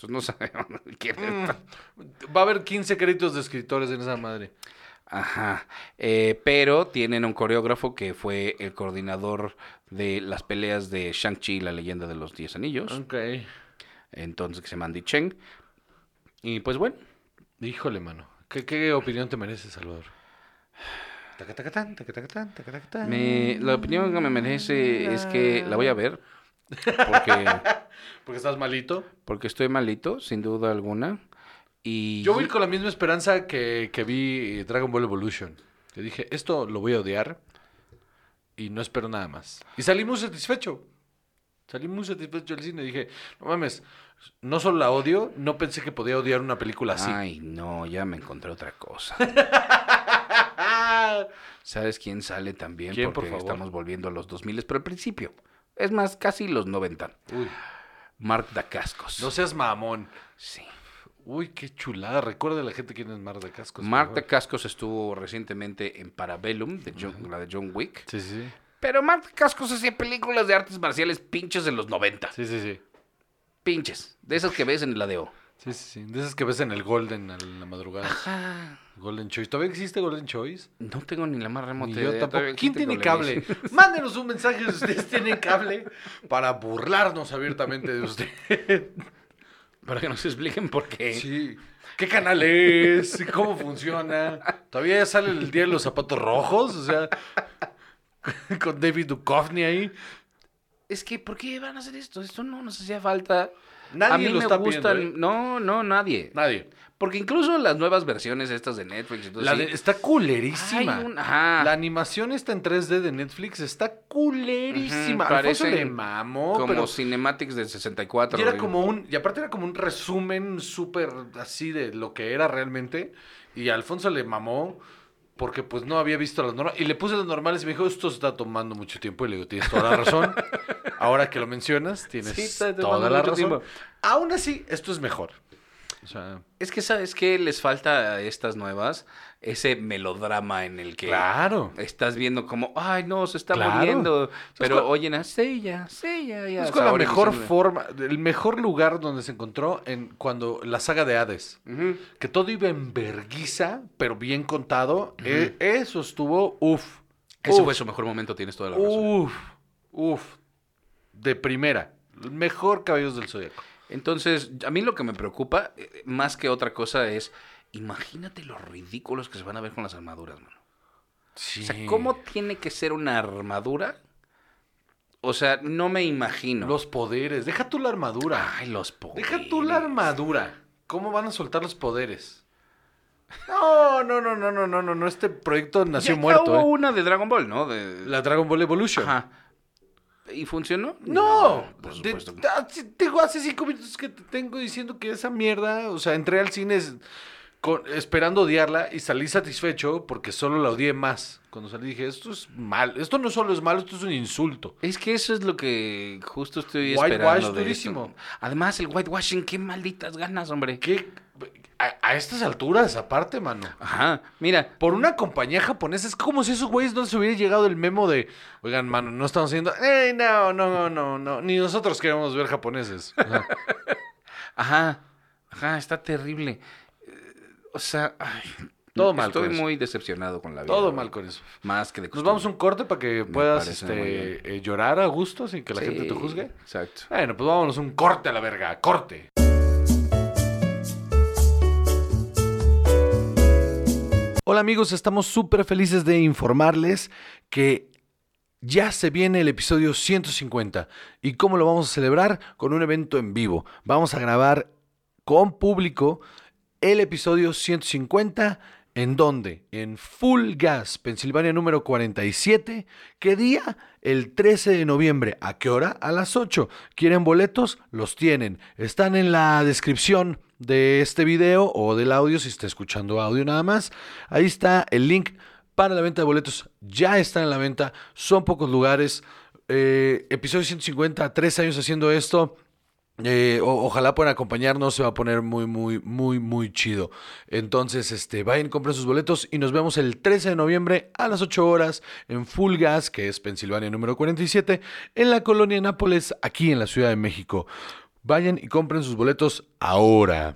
Entonces no sabemos quién es. Va a haber 15 créditos de escritores en esa madre. Ajá. Eh, pero tienen un coreógrafo que fue el coordinador de las peleas de Shang-Chi y la leyenda de los Diez Anillos. Ok. Entonces, que se llama Andy Cheng. Y pues bueno, Híjole, mano. ¿Qué, qué opinión te merece, Salvador? Tacatacatán, tacatacatán, tacatacatán. me- la opinión que me merece es que la voy a ver. Porque, Porque estás malito. porque estoy malito, sin duda alguna. Y Yo voy con la misma esperanza que, que vi Dragon Ball Evolution. Que dije, esto lo voy a odiar y no espero nada más. Y salí muy satisfecho. Salí muy satisfecho del cine. Dije, no mames, no solo la odio, no pensé que podía odiar una película así. Ay, no, ya me encontré otra cosa. ¿Sabes quién sale también? ¿Quién, por Porque favor? estamos volviendo a los 2000, pero al principio. Es más, casi los 90. Uy, Mark Dacascos. no seas mamón. Sí. Uy, qué chulada. Recuerda a la gente quién es Mar de Cascos. favor. Dacascos estuvo recientemente en Parabellum, de John- la de John Wick. Sí, sí. Pero Mark Dacascos hacía películas de artes marciales pinches en los 90. Sí, sí, sí. Pinches. De esas que ves en la de O. Sí, sí, sí. De esas que ves en el Golden a la madrugada. Ajá. Golden Choice. ¿Todavía existe Golden Choice? No tengo ni la más remota Ni yo idea. tampoco. ¿Quién tiene cable? Mándenos un mensaje si ustedes tienen cable para burlarnos abiertamente de usted. Para que nos expliquen por qué. Sí. ¿Qué canal es? ¿Cómo funciona? ¿Todavía sale el día de los zapatos rojos? O sea, con David Duchovny ahí. Es que, ¿por qué van a hacer esto? Esto no nos hacía falta. Nadie a mí lo me está gustan. ¿eh? No, no, nadie. Nadie. Porque incluso las nuevas versiones estas de Netflix todo La de- está culerísima. un-. La animación está en 3D de Netflix, está culerísima. Ujú, Alfonso parecen le mamó, como pero Cinematics del 64. y era como un, y aparte era como un resumen súper así de lo que era realmente. Y a Alfonso le mamó porque pues no había visto las normales. Y le puse las normales y me dijo, esto está tomando mucho tiempo. Y le digo, tienes toda la razón. Ahora que lo mencionas, tienes Sí, toda la razón. tiempo. Aún así, esto es mejor. Sea, Es que, ¿sabes qué? Les falta a estas nuevas ese melodrama en el que claro. estás viendo como, ay, no, se está Claro. muriendo. Pero oyen a Sella, Sella, ya. Es con la mejor forma, el mejor lugar donde se encontró en cuando la saga de Hades. Que todo iba en verguiza, pero bien contado. Eh, eso estuvo, uff. Ese uf, fue su mejor momento, tienes toda la razón. Uf, uf. De primera. El mejor Caballos del Zodíaco. Entonces, a mí lo que me preocupa, eh, más que otra cosa, es imagínate los ridículos que se van a ver con las armaduras, mano. Sí. O sea, ¿cómo tiene que ser una armadura? O sea, no me imagino. Los poderes. Deja tú la armadura. Ay, los poderes. Deja tú la armadura. ¿Cómo van a soltar los poderes? No, no, no, no, no, no, no, no. Este proyecto nació ya muerto, hubo ¿eh? una de Dragon Ball, ¿no? De... La Dragon Ball Evolution. Ajá. ¿Y funcionó? No, por de- supuesto. tengo hace cinco minutos que te tengo diciendo que esa mierda, o sea, entré al cine es- con- esperando odiarla y salí satisfecho porque solo la odié más. Cuando salí dije, esto es mal, esto no solo es malo, esto es un insulto. Es que eso es lo que justo estoy Whitewash esperando de durísimo. esto. Además, el whitewashing, qué malditas ganas, hombre. ¿Qué? A, a estas alturas, aparte, mano. Ajá, mira, Por una compañía japonesa, es como si esos güeyes no les hubiera llegado el memo de, oigan, mano, no estamos haciendo, "Ey, no, no, no, no, no, ni nosotros queremos ver japoneses. Ajá, ajá, está terrible. Eh, O sea, ay, Todo mal Estoy con eso. muy decepcionado con la vida. todo mal con eso. Más que de Nos costumbre. vamos a un corte para que puedas este, eh, llorar a gusto sin que la gente te juzgue. Exacto. Bueno, pues vámonos un corte a la verga, corte. Amigos, estamos súper felices de informarles que ya se viene el episodio 150. ¿Y cómo lo vamos a celebrar? Con un evento en vivo. Vamos a grabar con público el episodio 150. ¿En dónde? En Full Gas, Pensilvania número 47. ¿Qué día? El 13 de noviembre. ¿A qué hora? A las 8. ¿Quieren boletos? Los tienen. Están en la descripción de este video o del audio si está escuchando audio nada más. Ahí está el link para la venta de boletos. Ya están en la venta. Son pocos lugares. Eh, episodio 150, tres años haciendo esto. Eh, ojalá puedan acompañarnos, se va a poner muy, muy, muy, muy chido. Entonces, este, vayan, compren sus boletos y nos vemos el 13 de noviembre a las 8 horas en Full Gas, que es Pensilvania número 47, en la colonia Nápoles, aquí en la Ciudad de México. Vayan y compren sus boletos ahora.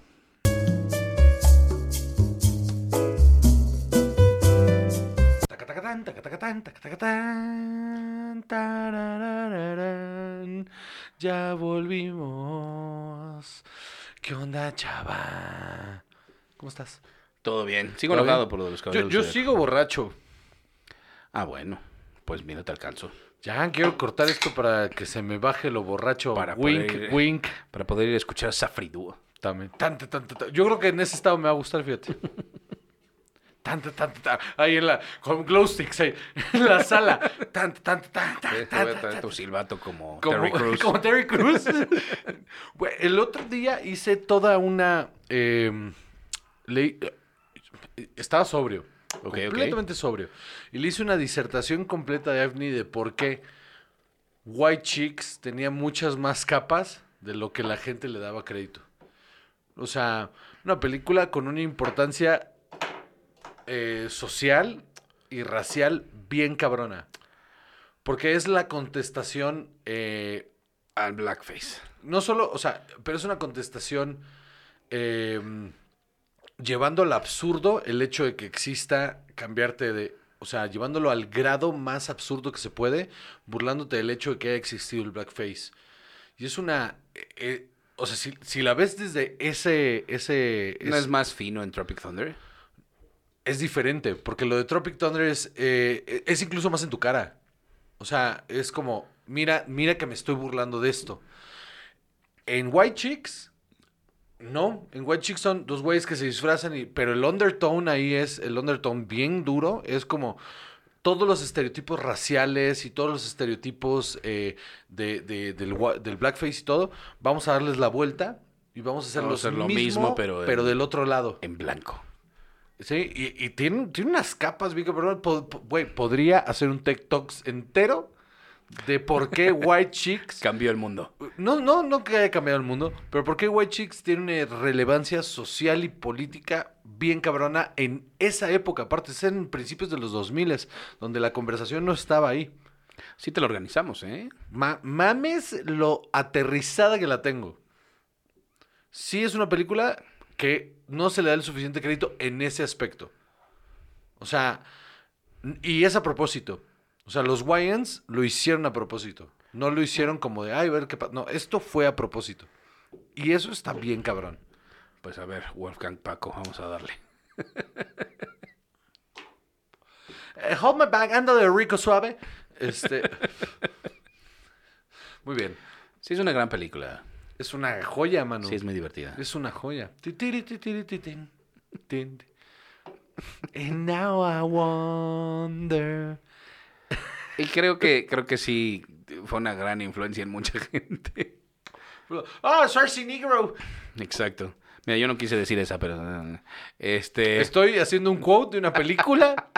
Ya volvimos. ¿Qué onda, chava? ¿Cómo estás? Todo bien. Sigo ¿Todo enojado por lo de los Yo, caballeros. yo de- sigo borracho. Ah, bueno. Pues mira, te alcanzo. Ya quiero cortar esto para que se me baje lo borracho. Para wink, poder- wink. Para poder ir a escuchar a Safri Duo. También. Tanta, tanta, tanta. Yo creo que en ese estado me va a gustar, fíjate. Tanta, tanta, tanta. Ahí en la. Con glow sticks ahí. En la sala. Tanta, tanta, tanta. Te voy a tanta, traer tu silbato como, Como Terry Crews. como Terry. Güey, el otro día hice toda una. eh, eh, estaba sobrio. Completamente sobrio. Y le hice una disertación completa de Avni de por qué White Chicks tenía muchas más capas de lo que la gente le daba crédito. O sea, una película con una importancia eh, social y racial bien cabrona. Porque es la contestación, eh, Al blackface. no solo, o sea, pero es una contestación eh, llevando al absurdo el hecho de que exista cambiarte de, o sea, llevándolo al grado más absurdo que se puede, burlándote del hecho de que haya existido el blackface. Y es una, eh, eh, o sea, si, si la ves desde ese, ese, ¿No es- es más fino en Tropic Thunder? es diferente, porque lo de Tropic Thunder es, eh, es incluso más en tu cara. O sea, es como, mira, mira que me estoy burlando de esto. En White Chicks, no. En White Chicks son dos güeyes que se disfrazan, y, pero el undertone ahí es, el undertone bien duro, es como todos los estereotipos raciales y todos los estereotipos eh, de, de- del, del blackface y todo, vamos a darles la vuelta y vamos a hacer, Vamos a los hacer lo mismo, mismo, pero en- del otro lado. En blanco. Sí, y, y tiene, tiene unas capas, Güey, podría hacer un TikTok entero de por qué White Chicks Cambió el mundo. No, no, no que haya cambiado el mundo, pero ¿por qué White Chicks tiene una relevancia social y política bien cabrona en esa época? Aparte, es en principios de los 2000, donde la conversación no estaba ahí. Sí te lo organizamos, ¿eh? Ma- mames lo aterrizada que la tengo. Sí es una película que no se le da el suficiente crédito en ese aspecto. O sea, y es a propósito. O sea, los Wayans lo hicieron a propósito. No lo hicieron como de, ay, a ver qué pasa. No, esto fue a propósito. Y eso está bien cabrón. Pues a ver, Wolfgang Paco, vamos a darle. Eh, hold my bag, anda de rico suave. Este. Muy bien. Sí, es una gran película. Es una joya, mano. Sí, es muy divertida. Es una joya. And now I wonder. Y creo que, creo que sí fue una gran influencia en mucha gente. Ah, Cersei Negro. Exacto. Mira, yo no quise decir esa, pero. eh, Este. Estoy haciendo un quote de una película.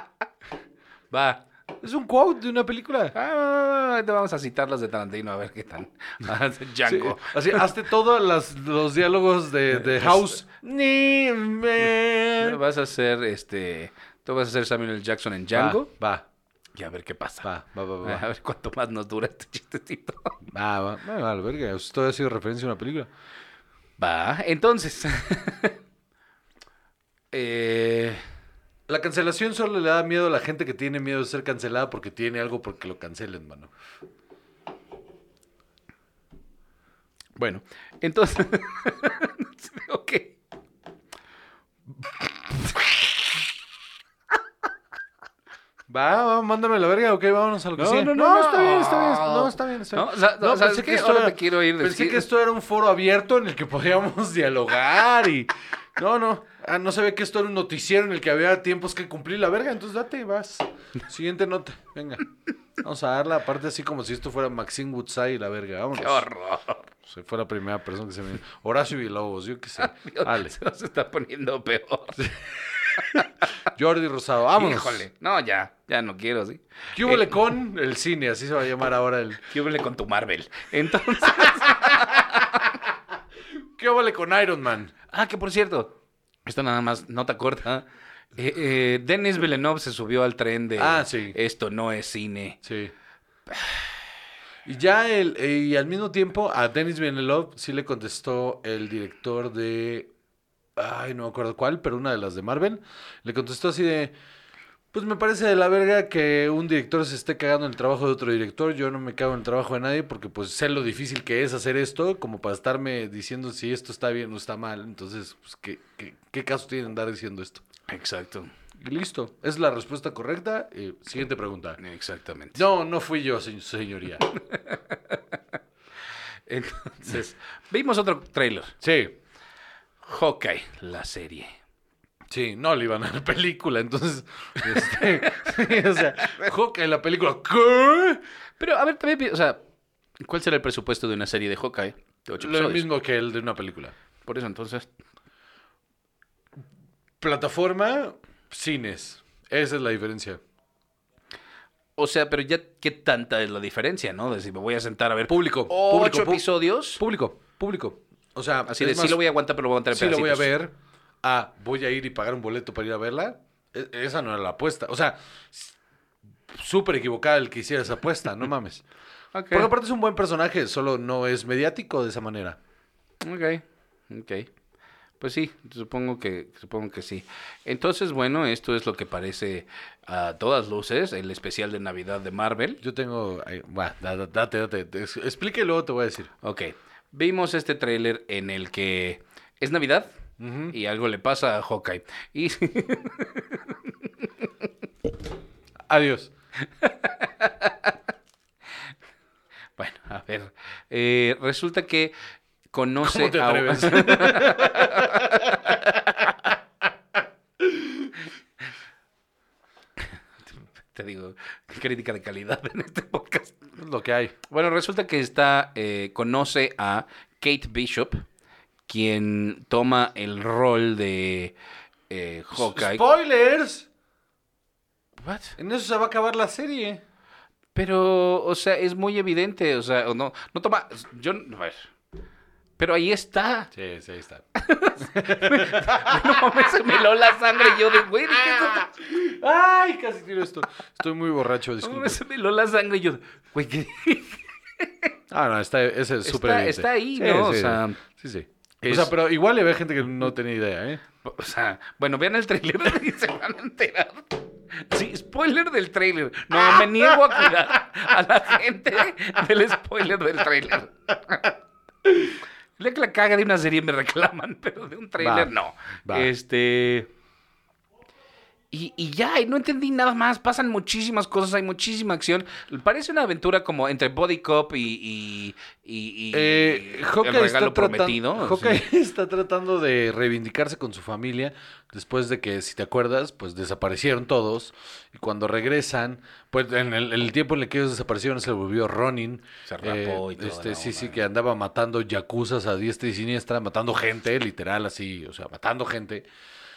Va. Es un quote de una película. Ah, te vamos a citar los de Tarantino a ver qué tal. Ah, Django. Sí, así, hazte todos las- los diálogos de, de House. Ni. Vas a hacer este. Tú vas a hacer Samuel L. Jackson en Django. Va, Y a ver qué pasa. va, va, va, va. A ver cuánto más nos dura este chistecito. Va, va, va, vale, verga. Esto ha sido referencia a una película. Va, entonces. eh, La cancelación solo le da miedo a la gente que tiene miedo de ser cancelada porque tiene algo porque lo cancelen, mano. bueno, entonces. ok. Va, va, mándame la verga, ok, vámonos a lo que No, sigue. no, no, está bien, está bien. no. No, está bien, está bien. No, o sea, no, ¿sabes qué? Ahora me quiero ir Pensé que esto era un foro abierto en el que podíamos dialogar y... No, no, ah, no se ve que esto era un noticiero en el que había tiempos que cumplir la verga, entonces date, vas. Siguiente nota, venga. Vamos a darla aparte así como si esto fuera Maxine Woodside y la verga, vámonos. Qué horror. Se fue la primera persona que se me... Horacio Villalobos, yo qué sé. Dale. Se nos está poniendo peor. Jordi Rosado, vámonos. Híjole. No, ya. Ya no quiero, sí. ¿Qué hubo Eh, con el cine? Así se va a llamar ahora el... ¿Qué hubo con tu Marvel? Entonces. ¿Qué hubo con Iron Man? ah, que por cierto. Esto nada más, nota corta. Eh, eh, Denis Villeneuve se subió al tren de. Ah, sí. Esto no es cine. Sí. Y ya el, eh, y al mismo tiempo a Denis Villeneuve sí le contestó el director de, ay, no me acuerdo cuál, pero una de las de Marvel, le contestó así de, pues me parece de la verga que un director se esté cagando en el trabajo de otro director, yo no me cago en el trabajo de nadie porque pues sé lo difícil que es hacer esto, como para estarme diciendo si esto está bien o está mal, entonces, pues, ¿qué, qué, qué caso tiene andar diciendo esto? Exacto. Y listo, es la respuesta correcta. Eh, siguiente pregunta. Exactamente. No, no fui yo, se- señoría. Entonces, vimos otro trailer. Sí, Hawkeye, la serie. sí, no le iban a la película, entonces, este, sí, o sea, Hawkeye, la película, ¿qué? Pero, a ver, también, o sea, ¿cuál será el presupuesto de una serie de Hawkeye? De ocho Lo episodios. mismo que el de una película. Por eso, entonces, Plataforma, cines, esa es la diferencia. o sea, pero ya, ¿qué tanta es la diferencia, no? De si me voy a sentar a ver Público, ocho público, episodios. Público, público. O sea, Así es de, más, sí lo voy a aguantar, pero lo voy a aguantar en sí lo voy a ver. Ah, voy a ir y pagar un boleto para ir a verla. E- Esa no era la apuesta. O sea, súper equivocada el que hiciera esa apuesta, no mames. Porque aparte es un buen personaje, solo no es mediático de esa manera. ok, ok. Pues sí, supongo que, supongo que sí. Entonces, bueno, esto es lo que parece a todas luces, el especial de Navidad de Marvel. Yo tengo. da- da- date, date. te- Explica y luego te voy a decir. Ok, vimos este tráiler en el que es Navidad y algo le pasa a Hawkeye. Y Adiós. bueno, a ver, eh, resulta que conoce ¿Cómo te a... atreves? Te digo, crítica de calidad en este podcast. Es lo que hay. Bueno, resulta que está, eh, conoce a Kate Bishop, quien toma el rol de eh, Hawkeye. ¡Spoilers! What? En eso se va a acabar la serie. Pero, o sea, es muy evidente, o sea, o no, no toma, yo, a ver, pero ahí está. Sí, sí, ahí está. No mames, se me heló la sangre yo de, güey, ¿de qué es Ay, casi tiro esto. Estoy muy borracho, No disculpe. mames, se me heló la sangre y yo, de, güey, ¿qué? Ah, no, está, ese es súper Está- está ahí, ¿no? O sea, sí, sí. es- O sea, pero igual había gente que no tenía idea, ¿eh? O sea, bueno, vean el trailer y se van a enterar. Sí, spoiler del trailer. No, me niego a cuidar a la gente del spoiler del trailer. Le que la caga de una serie me reclaman, pero de un trailer Va, no. va. Este. Y, y ya, y no entendí nada más. Pasan muchísimas cosas, hay muchísima acción. Parece una aventura como entre Body Cop y. y, y- Eh, el Hawkeye, regalo está prometido. Hawkeye sí. está tratando de reivindicarse con su familia después de que, si te acuerdas, pues desaparecieron todos. Y cuando regresan, pues en el, el tiempo en el que ellos desaparecieron se volvió Ronin. Se rapó y toda este, Sí, onda, sí, que andaba matando yacuzas a diestra y siniestra, matando gente, literal así, o sea, matando gente.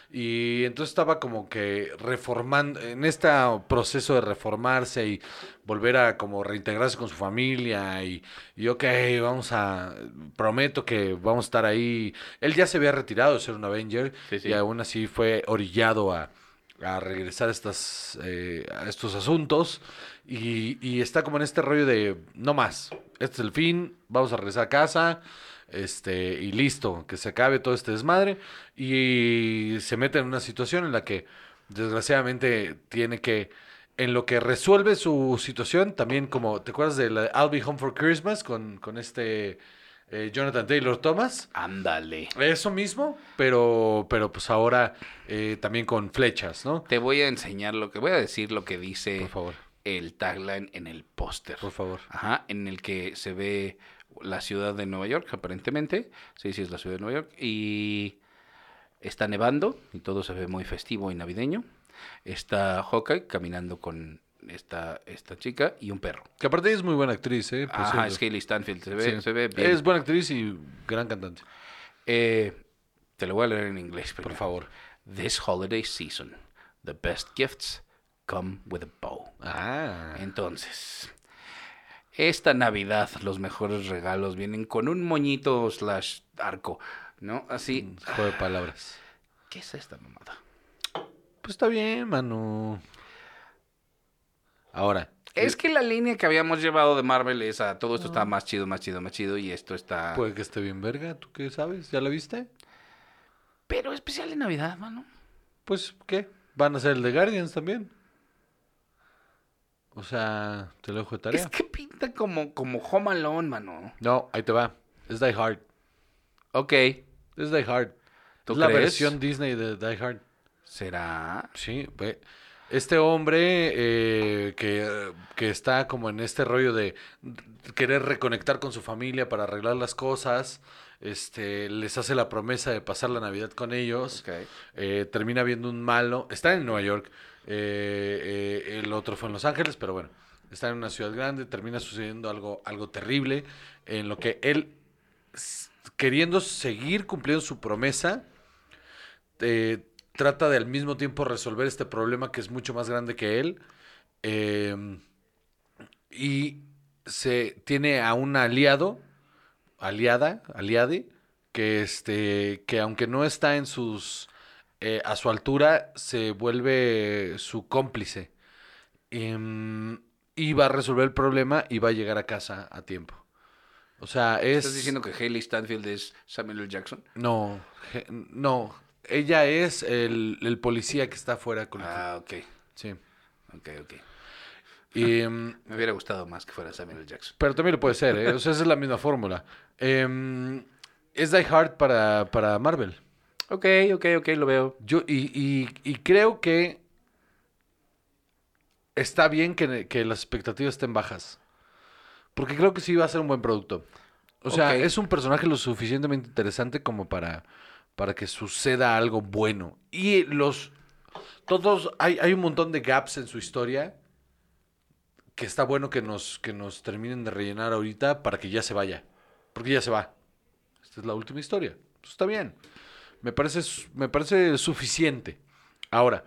Y entonces estaba como que reformando, en este proceso de reformarse y volver a como reintegrarse con su familia y, y ok, vamos a, prometo que vamos a estar ahí. Él ya se había retirado de ser un Avenger Sí, sí. y aún así fue orillado a, a regresar a, estas, eh, a estos asuntos y, y está como en este rollo de, no más, este es el fin, vamos a regresar a casa este y listo, que se acabe todo este desmadre y se mete en una situación en la que desgraciadamente tiene que en lo que resuelve su situación también como te acuerdas de la I'll Be Home for Christmas con, con este eh, Jonathan Taylor Thomas Ándale. eso mismo pero pero pues ahora eh, también con flechas no Te voy a enseñar lo que voy a decir lo que dice por favor el tagline en el póster. por favor Ajá, en el que se ve la ciudad de Nueva York, aparentemente. Sí, sí, es la ciudad de Nueva York. Y está nevando y todo se ve muy festivo y navideño. Está Hawkeye caminando con esta, esta chica y un perro. que aparte es muy buena actriz eh por Ajá, cierto. es Hailey Stanfield. Se ve, Sí. se ve bien. es buena actriz y gran cantante Eh, te lo voy a leer en inglés. por favor This holiday season, the best gifts come with a bow. ah Entonces, esta Navidad los mejores regalos vienen con un moñito slash arco, ¿no? Así. juego de palabras ¿Qué es esta mamada? Pues está bien, mano. Ahora. Es que la línea que habíamos llevado de Marvel es a todo esto está más chido, más chido, más chido y esto está... Puede que esté bien verga, ¿tú qué sabes? ¿Ya la viste? Pero especial de Navidad, mano. Pues, ¿qué? Van a ser el de Guardians también. O sea, te lo dejo de tarea. Es que pinta como, como Home Alone, mano. No, ahí te va. Es Die Hard. Ok. Es Die Hard. ¿Tú es la crees? versión Disney de Die Hard. ¿Será? Sí, ve. Este hombre eh, que, que está como en este rollo de querer reconectar con su familia para arreglar las cosas, este, les hace la promesa de pasar la Navidad con ellos, Ok. eh, termina viendo un malo, está en Nueva York, eh, eh, el otro fue en Los Ángeles, pero bueno, está en una ciudad grande, termina sucediendo algo, algo terrible, en lo que él, queriendo seguir cumpliendo su promesa, eh, trata de al mismo tiempo resolver este problema que es mucho más grande que él. eh, y se tiene a un aliado, aliada, aliade, que este, que aunque no está en sus eh, a su altura, se vuelve su cómplice. Em, y va a resolver el problema y va a llegar a casa a tiempo. O sea, es. ¿Estás diciendo que Haley Stanfield es Samuel L. Jackson? No, no. Ella es el, el policía que está afuera con el- Ah, ok. Sí. Ok, ok. Y, em, Me hubiera gustado más que fuera Samuel L. Jackson. pero también lo puede ser, ¿eh? O sea, esa es la misma fórmula. Em, es Die Hard para, para Marvel. Ok, ok, ok, lo veo. Yo, y, y- y creo que está bien que, que las expectativas estén bajas. Porque creo que sí va a ser un buen producto. O sea, es un personaje lo suficientemente interesante como para, para que suceda algo bueno. Y los. Todos. Hay, hay un montón de gaps en su historia. Que está bueno que nos, que nos terminen de rellenar ahorita para que ya se vaya. Porque ya se va. Esta es la última historia. Eso está bien. Me parece, me parece suficiente. Ahora,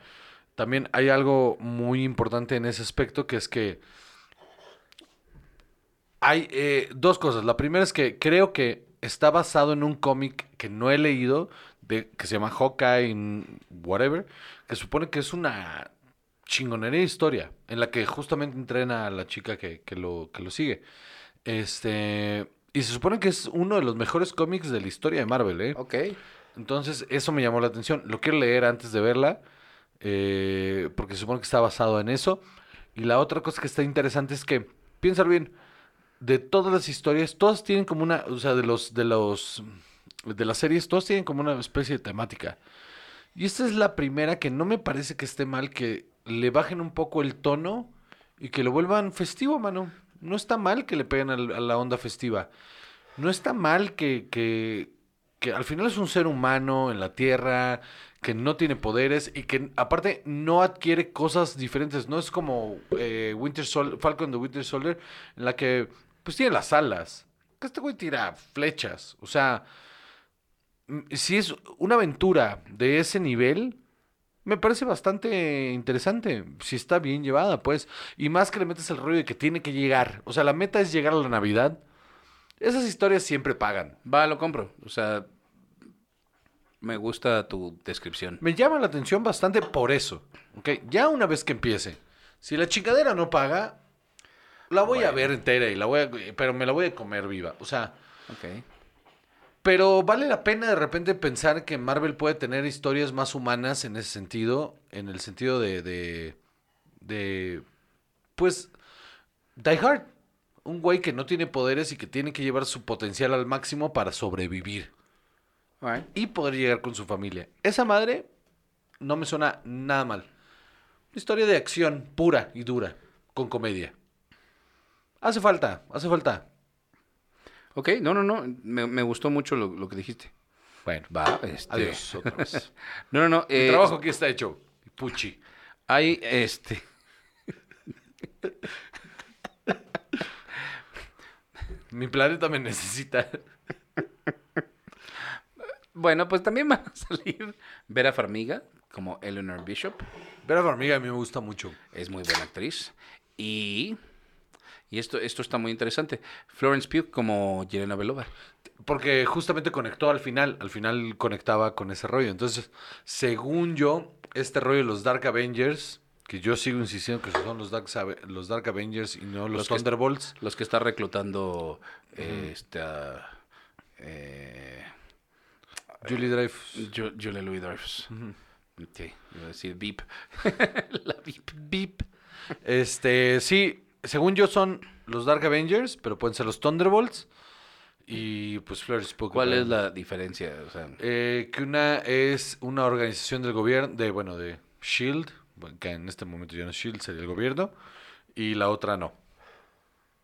también hay algo muy importante en ese aspecto que es que Hay eh, dos cosas. La primera es que creo que está basado en un cómic que no he leído, de, que se llama Hawkeye, whatever, que supone que es una chingonería historia, en la que justamente entrena a la chica que, que lo, que lo sigue. Este, y se supone que es uno de los mejores cómics de la historia de Marvel, ¿eh? Ok. Entonces, eso me llamó la atención. Lo quiero leer antes de verla, eh, porque se supone que está basado en eso. Y la otra cosa que está interesante es que, piénsalo bien, de todas las historias, todas tienen como una, o sea, de los, de los, de las series, todas tienen como una especie de temática. Y esta es la primera que no me parece que esté mal, que le bajen un poco el tono y que lo vuelvan festivo, mano. No está mal que le peguen a la onda festiva. No está mal que, que al final es un ser humano en la Tierra, que no tiene poderes y que aparte no adquiere cosas diferentes. No es como eh, Winter Falcon de Winter Soldier, en la que pues tiene las alas. Que este güey tira flechas. O sea, mm, si es una aventura de ese nivel, me parece bastante interesante. Si está bien llevada, pues. Y más que le metes el rollo de que tiene que llegar. O sea, la meta es llegar a la Navidad. Esas historias siempre pagan. Va, lo compro. O sea, me gusta tu descripción. Me llama la atención bastante por eso. ¿ok? Ya una vez que empiece, si la chingadera no paga, la voy a ver entera y la voy a, pero me la voy a comer viva. O sea, Ok. pero vale la pena de repente pensar que Marvel puede tener historias más humanas en ese sentido, en el sentido de, de, de pues, Die Hard. Un güey que no tiene poderes y que tiene que llevar su potencial al máximo para sobrevivir y poder llegar con su familia. Esa madre no me suena nada mal. Historia de acción pura y dura, con comedia. Hace falta, hace falta. Ok, no, no, no. Me, me gustó mucho lo, lo que dijiste. Bueno, Va, este. adiós. otra vez. No, no, no. El eh, trabajo aquí está hecho. Puchi. Hay este. Mi planeta me necesita. Bueno, pues también van a salir Vera Farmiga como Eleanor Bishop. Vera Farmiga a mí me gusta mucho. Es muy buena actriz. Y. Y esto, esto está muy interesante. Florence Pugh como Yelena Belova. Porque justamente conectó al final. Al final conectaba con ese rollo. Entonces, según yo, este rollo de los Dark Avengers, que yo sigo insistiendo que son los Dark, los Dark Avengers y no los, Los que- Thunderbolts. Los que está reclutando eh, esta. eh, Julie Dreyfus. Ju- Julia Louis Dreyfus. Sí, iba a decir Beep. La Beep. Beep. Este, sí, según yo son los Dark Avengers, pero pueden ser los Thunderbolts. Y pues Flores Pugh. ¿Cuál es la diferencia? O sea, Eh, que una es una organización del gobierno, de, bueno, de SHIELD, que en este momento ya no es SHIELD, sería el gobierno, y la otra no.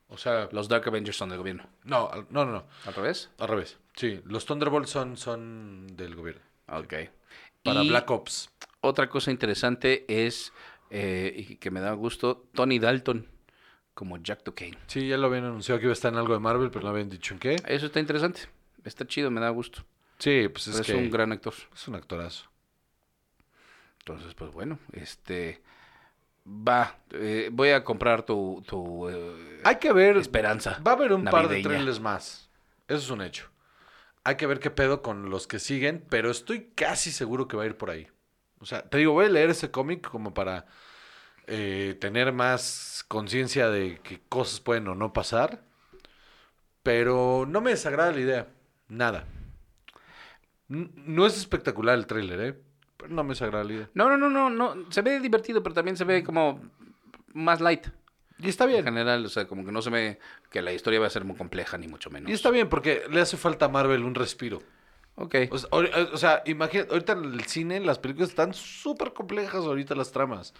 O sea, los Dark Avengers son del gobierno. no, al- no, no, no, ¿Al revés? al revés. Sí, los Thunderbolts son, son del gobierno. Ok. Para Y Black Ops. Otra cosa interesante es, eh, y que me da gusto, Tony Dalton como Jack Duquesne. Sí, ya lo habían anunciado que iba a estar en algo de Marvel, pero no habían dicho en qué. Eso está interesante. Está chido, me da gusto. Sí, pues Es, es, que un gran actor. es un actorazo. Entonces, pues bueno, este... Va, eh, voy a comprar tu, tu eh, Hay que ver. esperanza. Va a haber un par de trailers más. Eso es un hecho. Hay que ver qué pedo con los que siguen, pero estoy casi seguro que va a ir por ahí. O sea, te digo, voy a leer ese cómic como para eh, tener más conciencia de qué cosas pueden o no pasar. Pero no me desagrada la idea. Nada. N- No es espectacular el tráiler, ¿eh? Pero no me desagrada la idea. No, no, no, no, no. Se ve divertido, pero también se ve como más light. Y está En bien. general, o sea, como que no se ve que la historia va a ser muy compleja, ni mucho menos. Y está bien porque le hace falta a Marvel un respiro. Ok. O sea, ahori- o sea, imagínate, ahorita en el cine las películas están súper complejas ahorita las tramas.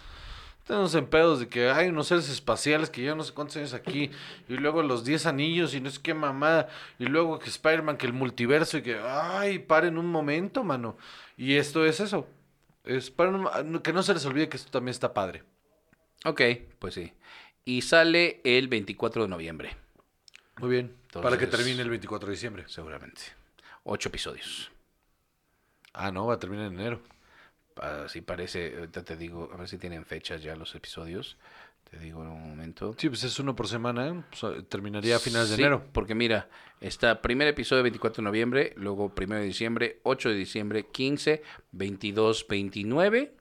Tenemos en pedos de que hay unos seres espaciales que ya no sé cuántos años aquí, y luego los 10 anillos y no sé qué mamada, y luego que Spider-Man, que el multiverso, y que, ay, paren un momento, mano. Y esto es eso. Es un- que no se les olvide que esto también está padre. Ok, pues sí. Y sale el 24 de noviembre, Muy bien. Para que termine el 24 de diciembre. seguramente. Ocho episodios. Ah, no, va a terminar en enero. Así parece, ahorita te digo, a ver si tienen fechas ya los episodios. Te digo en un momento. Sí, pues es uno por semana. pues, terminaría a finales de enero. Porque mira, está primer episodio 24 de noviembre, luego primero de diciembre, 8 de diciembre, 15, 22, 29.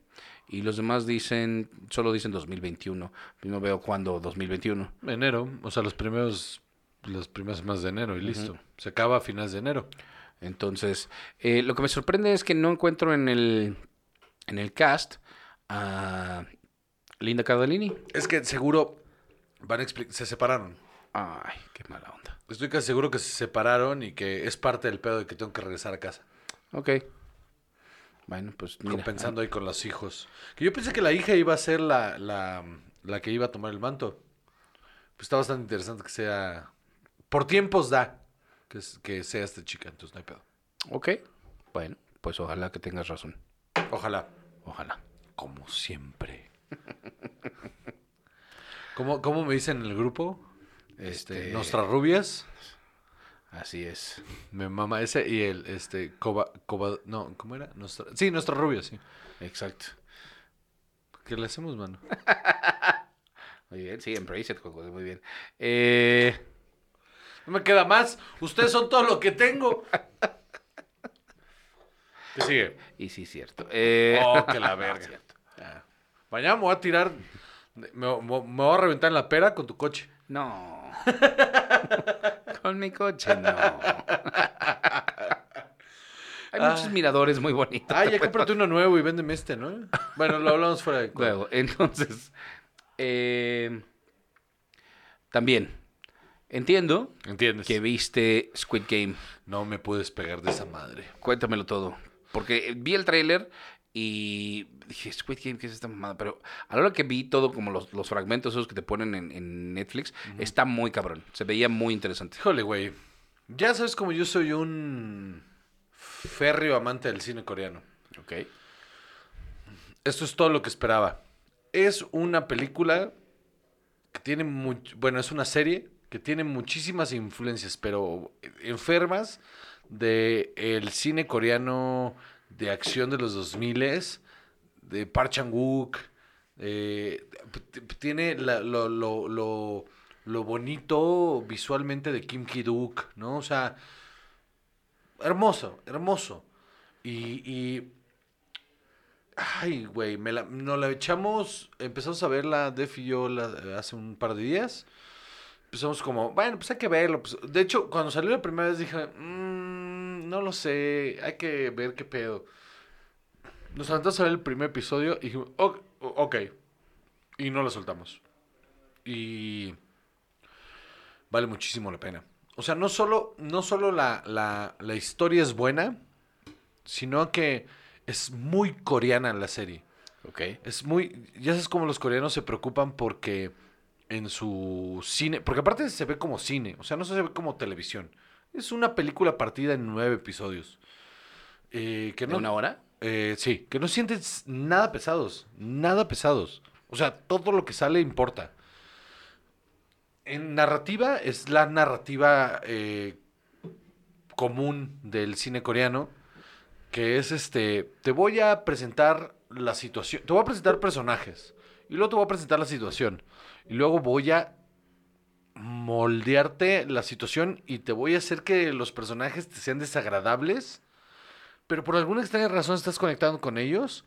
Y los demás dicen, solo dicen 2021. No veo cuándo 2021. Enero, o sea, los primeros, las primeras semanas de enero y listo. Se acaba a finales de enero. Entonces, eh, lo que me sorprende es que no encuentro en el, en el cast a Linda Cardellini. Es que seguro van a explicar, se separaron. Ay, qué mala onda. Estoy casi seguro que se separaron y que es parte del pedo de que tengo que regresar a casa. Ok. Bueno, pues mira. compensando ahí con los hijos. Que yo pensé que la hija iba a ser la, la, la que iba a tomar el manto. Pues está bastante interesante que sea. Por tiempos da que, es- que sea esta chica, entonces no hay pedo. Ok. Bueno, pues ojalá que tengas razón. Ojalá. Ojalá. Como siempre. ¿Cómo, cómo me dicen en el grupo? Este, Este- Nuestras rubias. Así es. Me mama ese y el, este, coba, coba- no, ¿cómo era? Nuestra, sí, nuestras rubias, sí. Exacto. ¿Qué le hacemos, mano? Muy bien, sí, embrace it, Joco, muy bien. Eh, No me queda más. Ustedes son todo lo que tengo. ¿Qué sigue? y sí, cierto. Eh, Oh, que la verga. Ya. Mañana me voy a tirar. Me, me- me voy a reventar en la pera con tu coche. No. Con mi coche, no. Hay muchos miradores muy bonitos. Ah, ya cómprate uno nuevo y véndeme este, ¿no? Bueno, lo hablamos fuera de Luego, entonces, eh, también entiendo ¿Entiendes? que viste Squid Game. No me puedes pegar de esa madre. Cuéntamelo todo. Porque vi el tráiler y dije, Squid Game, ¿qué es esta mamada? Pero a la hora que vi todo, como los, los fragmentos esos que te ponen en, en Netflix, está muy cabrón. Se veía muy interesante. Híjole, güey. Ya sabes como yo soy un férreo amante del cine coreano. Ok. Esto es todo lo que esperaba. Es una película que tiene mucho, bueno, es una serie que tiene muchísimas influencias, pero enfermas de el cine coreano de acción de los 2000 de Park Chan-wook, eh, tiene la- lo, lo, lo, lo bonito visualmente de Kim Ki-duk, ¿no? O sea, hermoso, hermoso. Y, y Ay, güey, me la, nos la echamos, empezamos a verla, Def y yo, la- hace un par de días. Empezamos como, bueno, pues hay que verlo. pues. De hecho, cuando salió la primera vez dije, "Mm, no lo sé, hay que ver qué pedo. Nos aventamos a ver el primer episodio y dijimos, "Ok, ok. Y no lo soltamos. Y vale muchísimo la pena. O sea, no solo, no solo la, la, la historia es buena, sino que es muy coreana la serie. Ok. Es muy. Ya sabes cómo los coreanos se preocupan porque en su cine. Porque aparte se ve como cine, o sea, no se ve como televisión. Es una película partida en nueve episodios. Eh, que ¿De no, una hora? eh, sí, que no sientes nada pesados. Nada pesados. O sea, todo lo que sale importa. En narrativa es la narrativa eh, común del cine coreano, que es este, te voy a presentar la situación, te voy a presentar personajes, y luego te voy a presentar la situación, y luego voy a moldearte la situación y te voy a hacer que los personajes te sean desagradables, pero por alguna extraña razón estás conectando con ellos,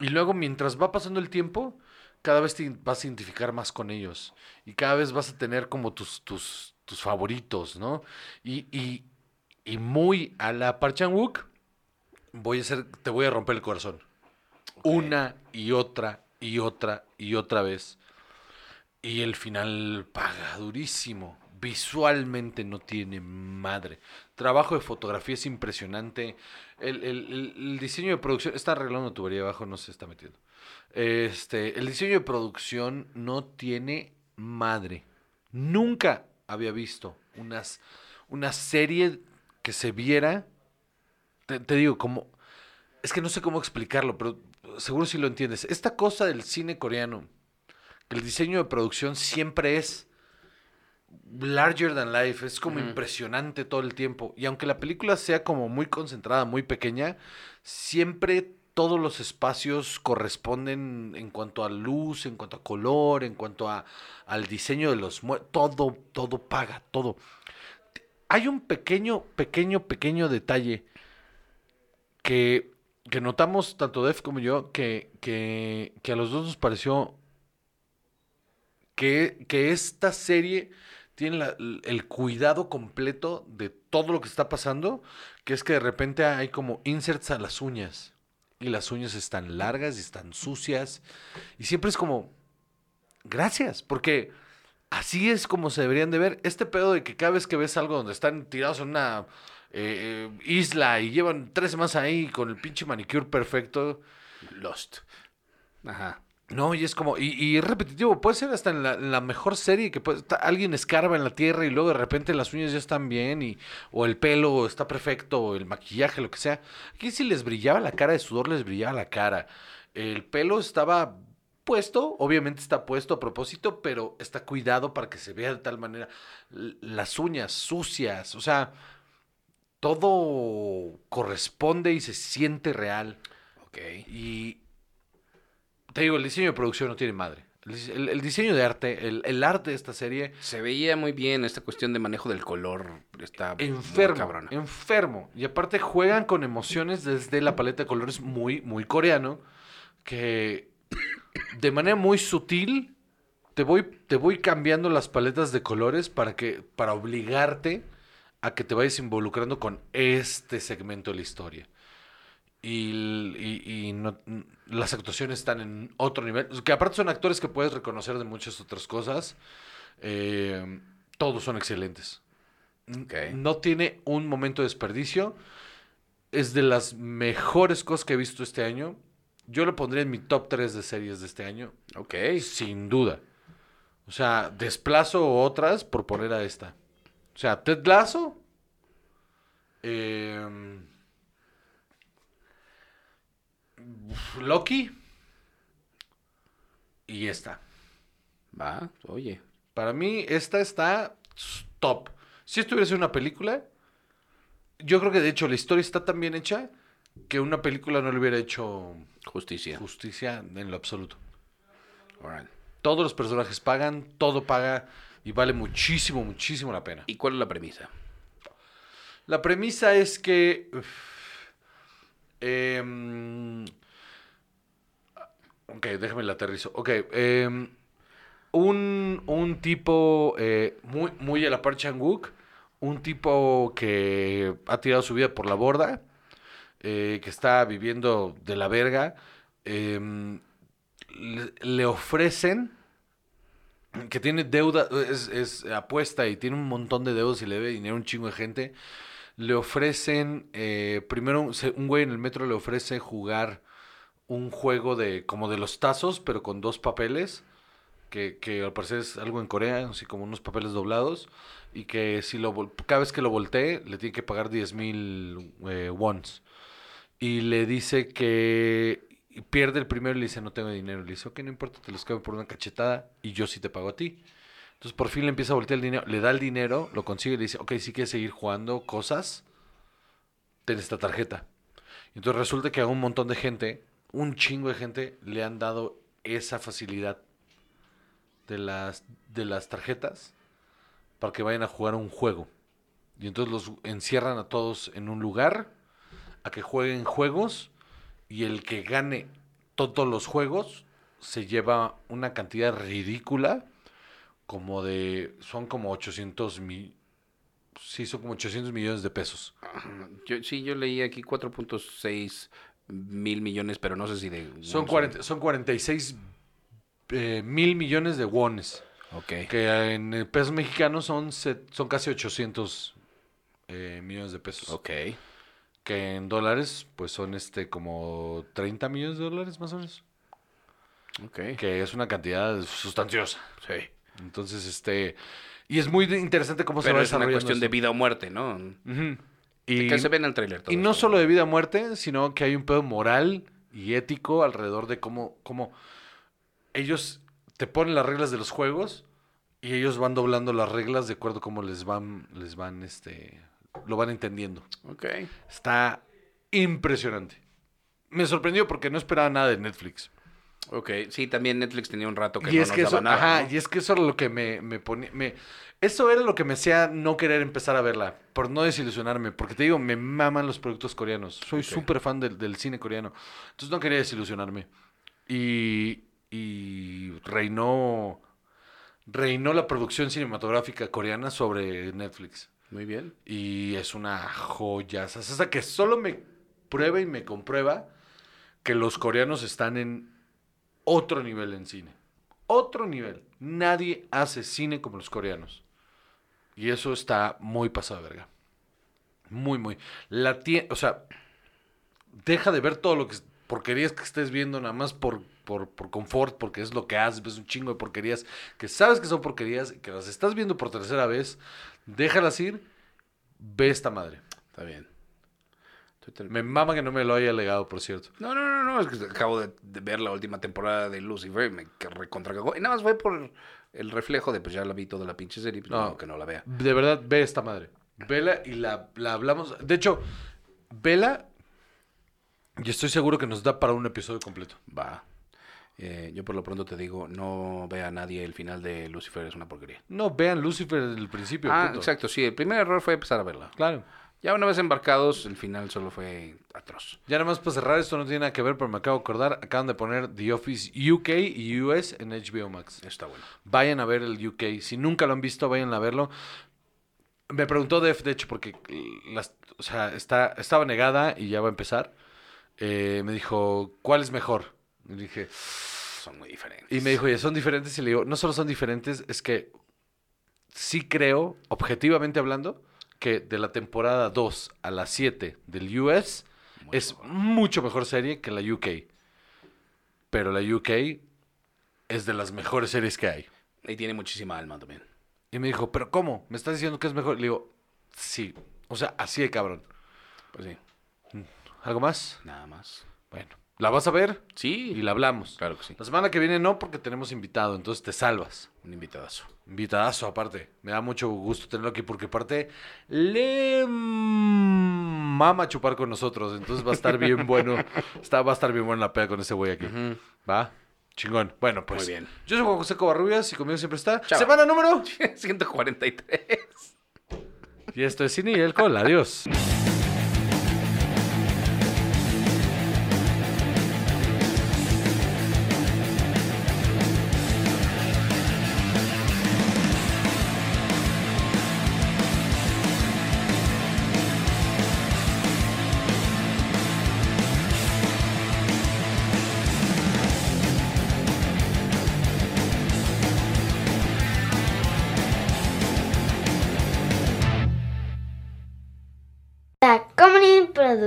y luego mientras va pasando el tiempo, cada vez te vas a identificar más con ellos. Y cada vez vas a tener como tus, tus, tus favoritos, ¿no? Y, y, y muy a la Park Chan-wook, voy a hacer, te voy a romper el corazón. Una y otra y otra y otra vez. Y el final paga durísimo. Visualmente no tiene madre. Trabajo de fotografía es impresionante. El, el- el- diseño de producción. Está arreglando tubería abajo, no se está metiendo. Este, el diseño de producción no tiene madre. Nunca había visto unas, una serie que se viera. Te, te digo, como. Es que no sé cómo explicarlo, pero seguro si lo entiendes. Esta cosa del cine coreano, el diseño de producción siempre es larger than life, es como impresionante todo el tiempo. Y aunque la película sea como muy concentrada, muy pequeña, siempre todos los espacios corresponden en cuanto a luz, en cuanto a color, en cuanto a, al diseño de los todo, todo paga, todo. Hay un pequeño, pequeño, pequeño detalle que, que notamos tanto Def como yo, que, que, que a los dos nos pareció que, que esta serie tiene el cuidado completo de todo lo que está pasando, que es que de repente hay como inserts a las uñas. Y las uñas están largas y están sucias. Y siempre es como, gracias, porque así es como se deberían de ver. Este pedo de que cada vez que ves algo donde están tirados en una eh, eh, isla y llevan tres semanas ahí con el pinche manicure perfecto, Lost. Ajá. No, y es como, y, y es repetitivo, puede ser hasta en la, en la mejor serie que puede, alguien escarba en la tierra y luego de repente las uñas ya están bien, y, o el pelo está perfecto, o el maquillaje, lo que sea. Aquí si les brillaba la cara de sudor, les brillaba la cara. El pelo estaba puesto, obviamente está puesto a propósito, pero está cuidado para que se vea de tal manera. Las uñas sucias, o sea, todo corresponde y se siente real. Ok. Y te digo, el diseño de producción no tiene madre. El, el- diseño de arte, el, el arte de esta serie, Se veía muy bien esta cuestión de manejo del color. Está enfermo, cabrona. enfermo. Y aparte juegan con emociones desde la paleta de colores muy, muy coreano, que de manera muy sutil te voy, te voy cambiando las paletas de colores para, que, para obligarte a que te vayas involucrando con este segmento de la historia. Y, y- y no- las actuaciones están en otro nivel. Que aparte son actores que puedes reconocer de muchas otras cosas. Eh, todos son excelentes. N- Ok. No tiene un momento de desperdicio. Es de las mejores cosas que he visto este año. Yo lo pondría en mi top 3 de series de este año. Ok. Sin duda. O sea, desplazo otras por poner a esta. O sea, Ted Lasso. em, Loki. Y esta. Va, oye. Para mí, esta está top. Si esto hubiera sido una película, yo creo que de hecho la historia está tan bien hecha que una película no le hubiera hecho Justicia. justicia en lo absoluto. Todos los personajes pagan, todo paga y vale muchísimo, muchísimo la pena. ¿Y cuál es la premisa? La premisa es que. Em, ok, déjame la aterrizo. Ok, em, un, un tipo eh, muy, muy a la par Chang-wook, un tipo que ha tirado su vida por la borda, eh, que está viviendo de la verga, em, le, le ofrecen que tiene deuda, es, es apuesta y tiene un montón de deudas y le debe dinero a un chingo de gente. Le ofrecen, eh, primero un, güey en el metro le ofrece jugar un juego de como de los tazos, pero con dos papeles, que, que al parecer es algo en Corea, así como unos papeles doblados, y que si lo cada vez que lo voltee le tiene que pagar 10 mil eh. Y le dice que pierde el primero y le dice no tengo dinero. Le dice, ok, no importa, te los cambio por una cachetada y yo sí te pago a ti. Entonces por fin le empieza a voltear el dinero, le da el dinero, lo consigue y le dice, ok, si quieres seguir jugando cosas, ten esta tarjeta. Y entonces resulta que a un montón de gente, un chingo de gente, le han dado esa facilidad de las, de las tarjetas para que vayan a jugar un juego. Y entonces los encierran a todos en un lugar a que jueguen juegos y el que gane todos los juegos se lleva una cantidad ridícula como de son como 800 mil sí son como 800 millones de pesos Yo, sí, yo leí aquí 4.6 mil millones, pero no sé si de... son 40 son 46 eh, mil millones de wones Ok. que en pesos mexicanos son son casi 800 eh, millones de pesos Ok. que en dólares pues son este como 30 millones de dólares más o menos Ok. que es una cantidad sustanciosa Sí. Entonces, este. Y es muy interesante cómo se Pero va es una cuestión de vida o muerte, ¿no? Ujú. Y, que se ve en el tráiler todo y no esto. solo de vida o muerte, sino que hay un pedo moral y ético alrededor de cómo, cómo ellos te ponen las reglas de los juegos y ellos van doblando las reglas de acuerdo a cómo les van, les van, este, lo van entendiendo. Ok. Está impresionante. me sorprendió porque no esperaba nada de Netflix. Ok, sí, también Netflix tenía un rato que y no es nos que daba eso, nada, ajá, ¿no? y es que eso era lo que me, me ponía, me- eso era lo que me hacía no querer empezar a verla, por no desilusionarme, porque te digo, me maman los productos coreanos, soy Ok. súper fan del, del cine coreano, entonces no quería desilusionarme. Y, y reinó, reinó la producción cinematográfica coreana sobre Netflix. Muy bien. Y es una joya. O sea, que solo me prueba y me comprueba que los coreanos están en otro nivel en cine. Otro nivel. Nadie hace cine como los coreanos. Y eso está muy pasado verga. Muy, muy. La o sea, deja de ver todo lo que porquerías que estés viendo nada más por, por, por confort, porque es lo que haces, ves un chingo de porquerías que sabes que son porquerías y que las estás viendo por tercera vez, déjalas ir, ve esta madre. Está bien. Me mama que no me lo haya legado, por cierto. No, no, no, no, es que acabo de, de ver la última temporada de Lucifer y me recontracagó. Y nada más fue por el reflejo de, pues ya la vi toda la pinche serie, pues No. no, que no la vea. De verdad, ve esta madre. Vela y la, la hablamos. De hecho, vela y estoy seguro que nos da para un episodio completo. Va. Eh, yo por lo pronto te digo, no vea a nadie el final de Lucifer, es una porquería. No, vean Lucifer desde el principio. Ah, exacto, sí. El primer error fue empezar a verla. Claro. Ya una vez embarcados, el final solo fue atroz. Ya nada más para cerrar, esto no tiene nada que ver, pero me acabo de acordar. Acaban de poner The Office UK y US en HBO Max. Está bueno. Vayan a ver el UK. Si nunca lo han visto, vayan a verlo. Me preguntó Def, de hecho, porque las, o sea, está, estaba negada y ya va a empezar. Eh, me dijo, ¿cuál es mejor? Y dije, Son muy diferentes. y me dijo, ya son diferentes. Y le digo, no solo son diferentes, es que sí creo, objetivamente hablando, que de la temporada 2 a la 7 del US Muy es mucho mejor serie que la UK. Pero la UK es de las mejores series que hay. Y tiene muchísima alma también. Y me dijo, ¿pero cómo? ¿Me estás diciendo que es mejor? Le digo, sí. O sea, así de cabrón. Pues sí, ¿Algo más? nada más. Bueno, ¿la vas a ver? Sí, Y la hablamos. claro que sí. La semana que viene no, porque tenemos invitado, entonces te salvas. Un invitadazo. Invitadazo, aparte. Me da mucho gusto tenerlo aquí porque, aparte, le mama chupar con nosotros. Entonces va a estar bien bueno. Está, va a estar bien buena la peda con ese güey aquí. ¿Va? Chingón. Bueno, pues. Muy bien. Yo soy Juan José Covarrubias y conmigo siempre está. Chao. Semana número. 143. Y esto es Cine y Alcohol. Adiós.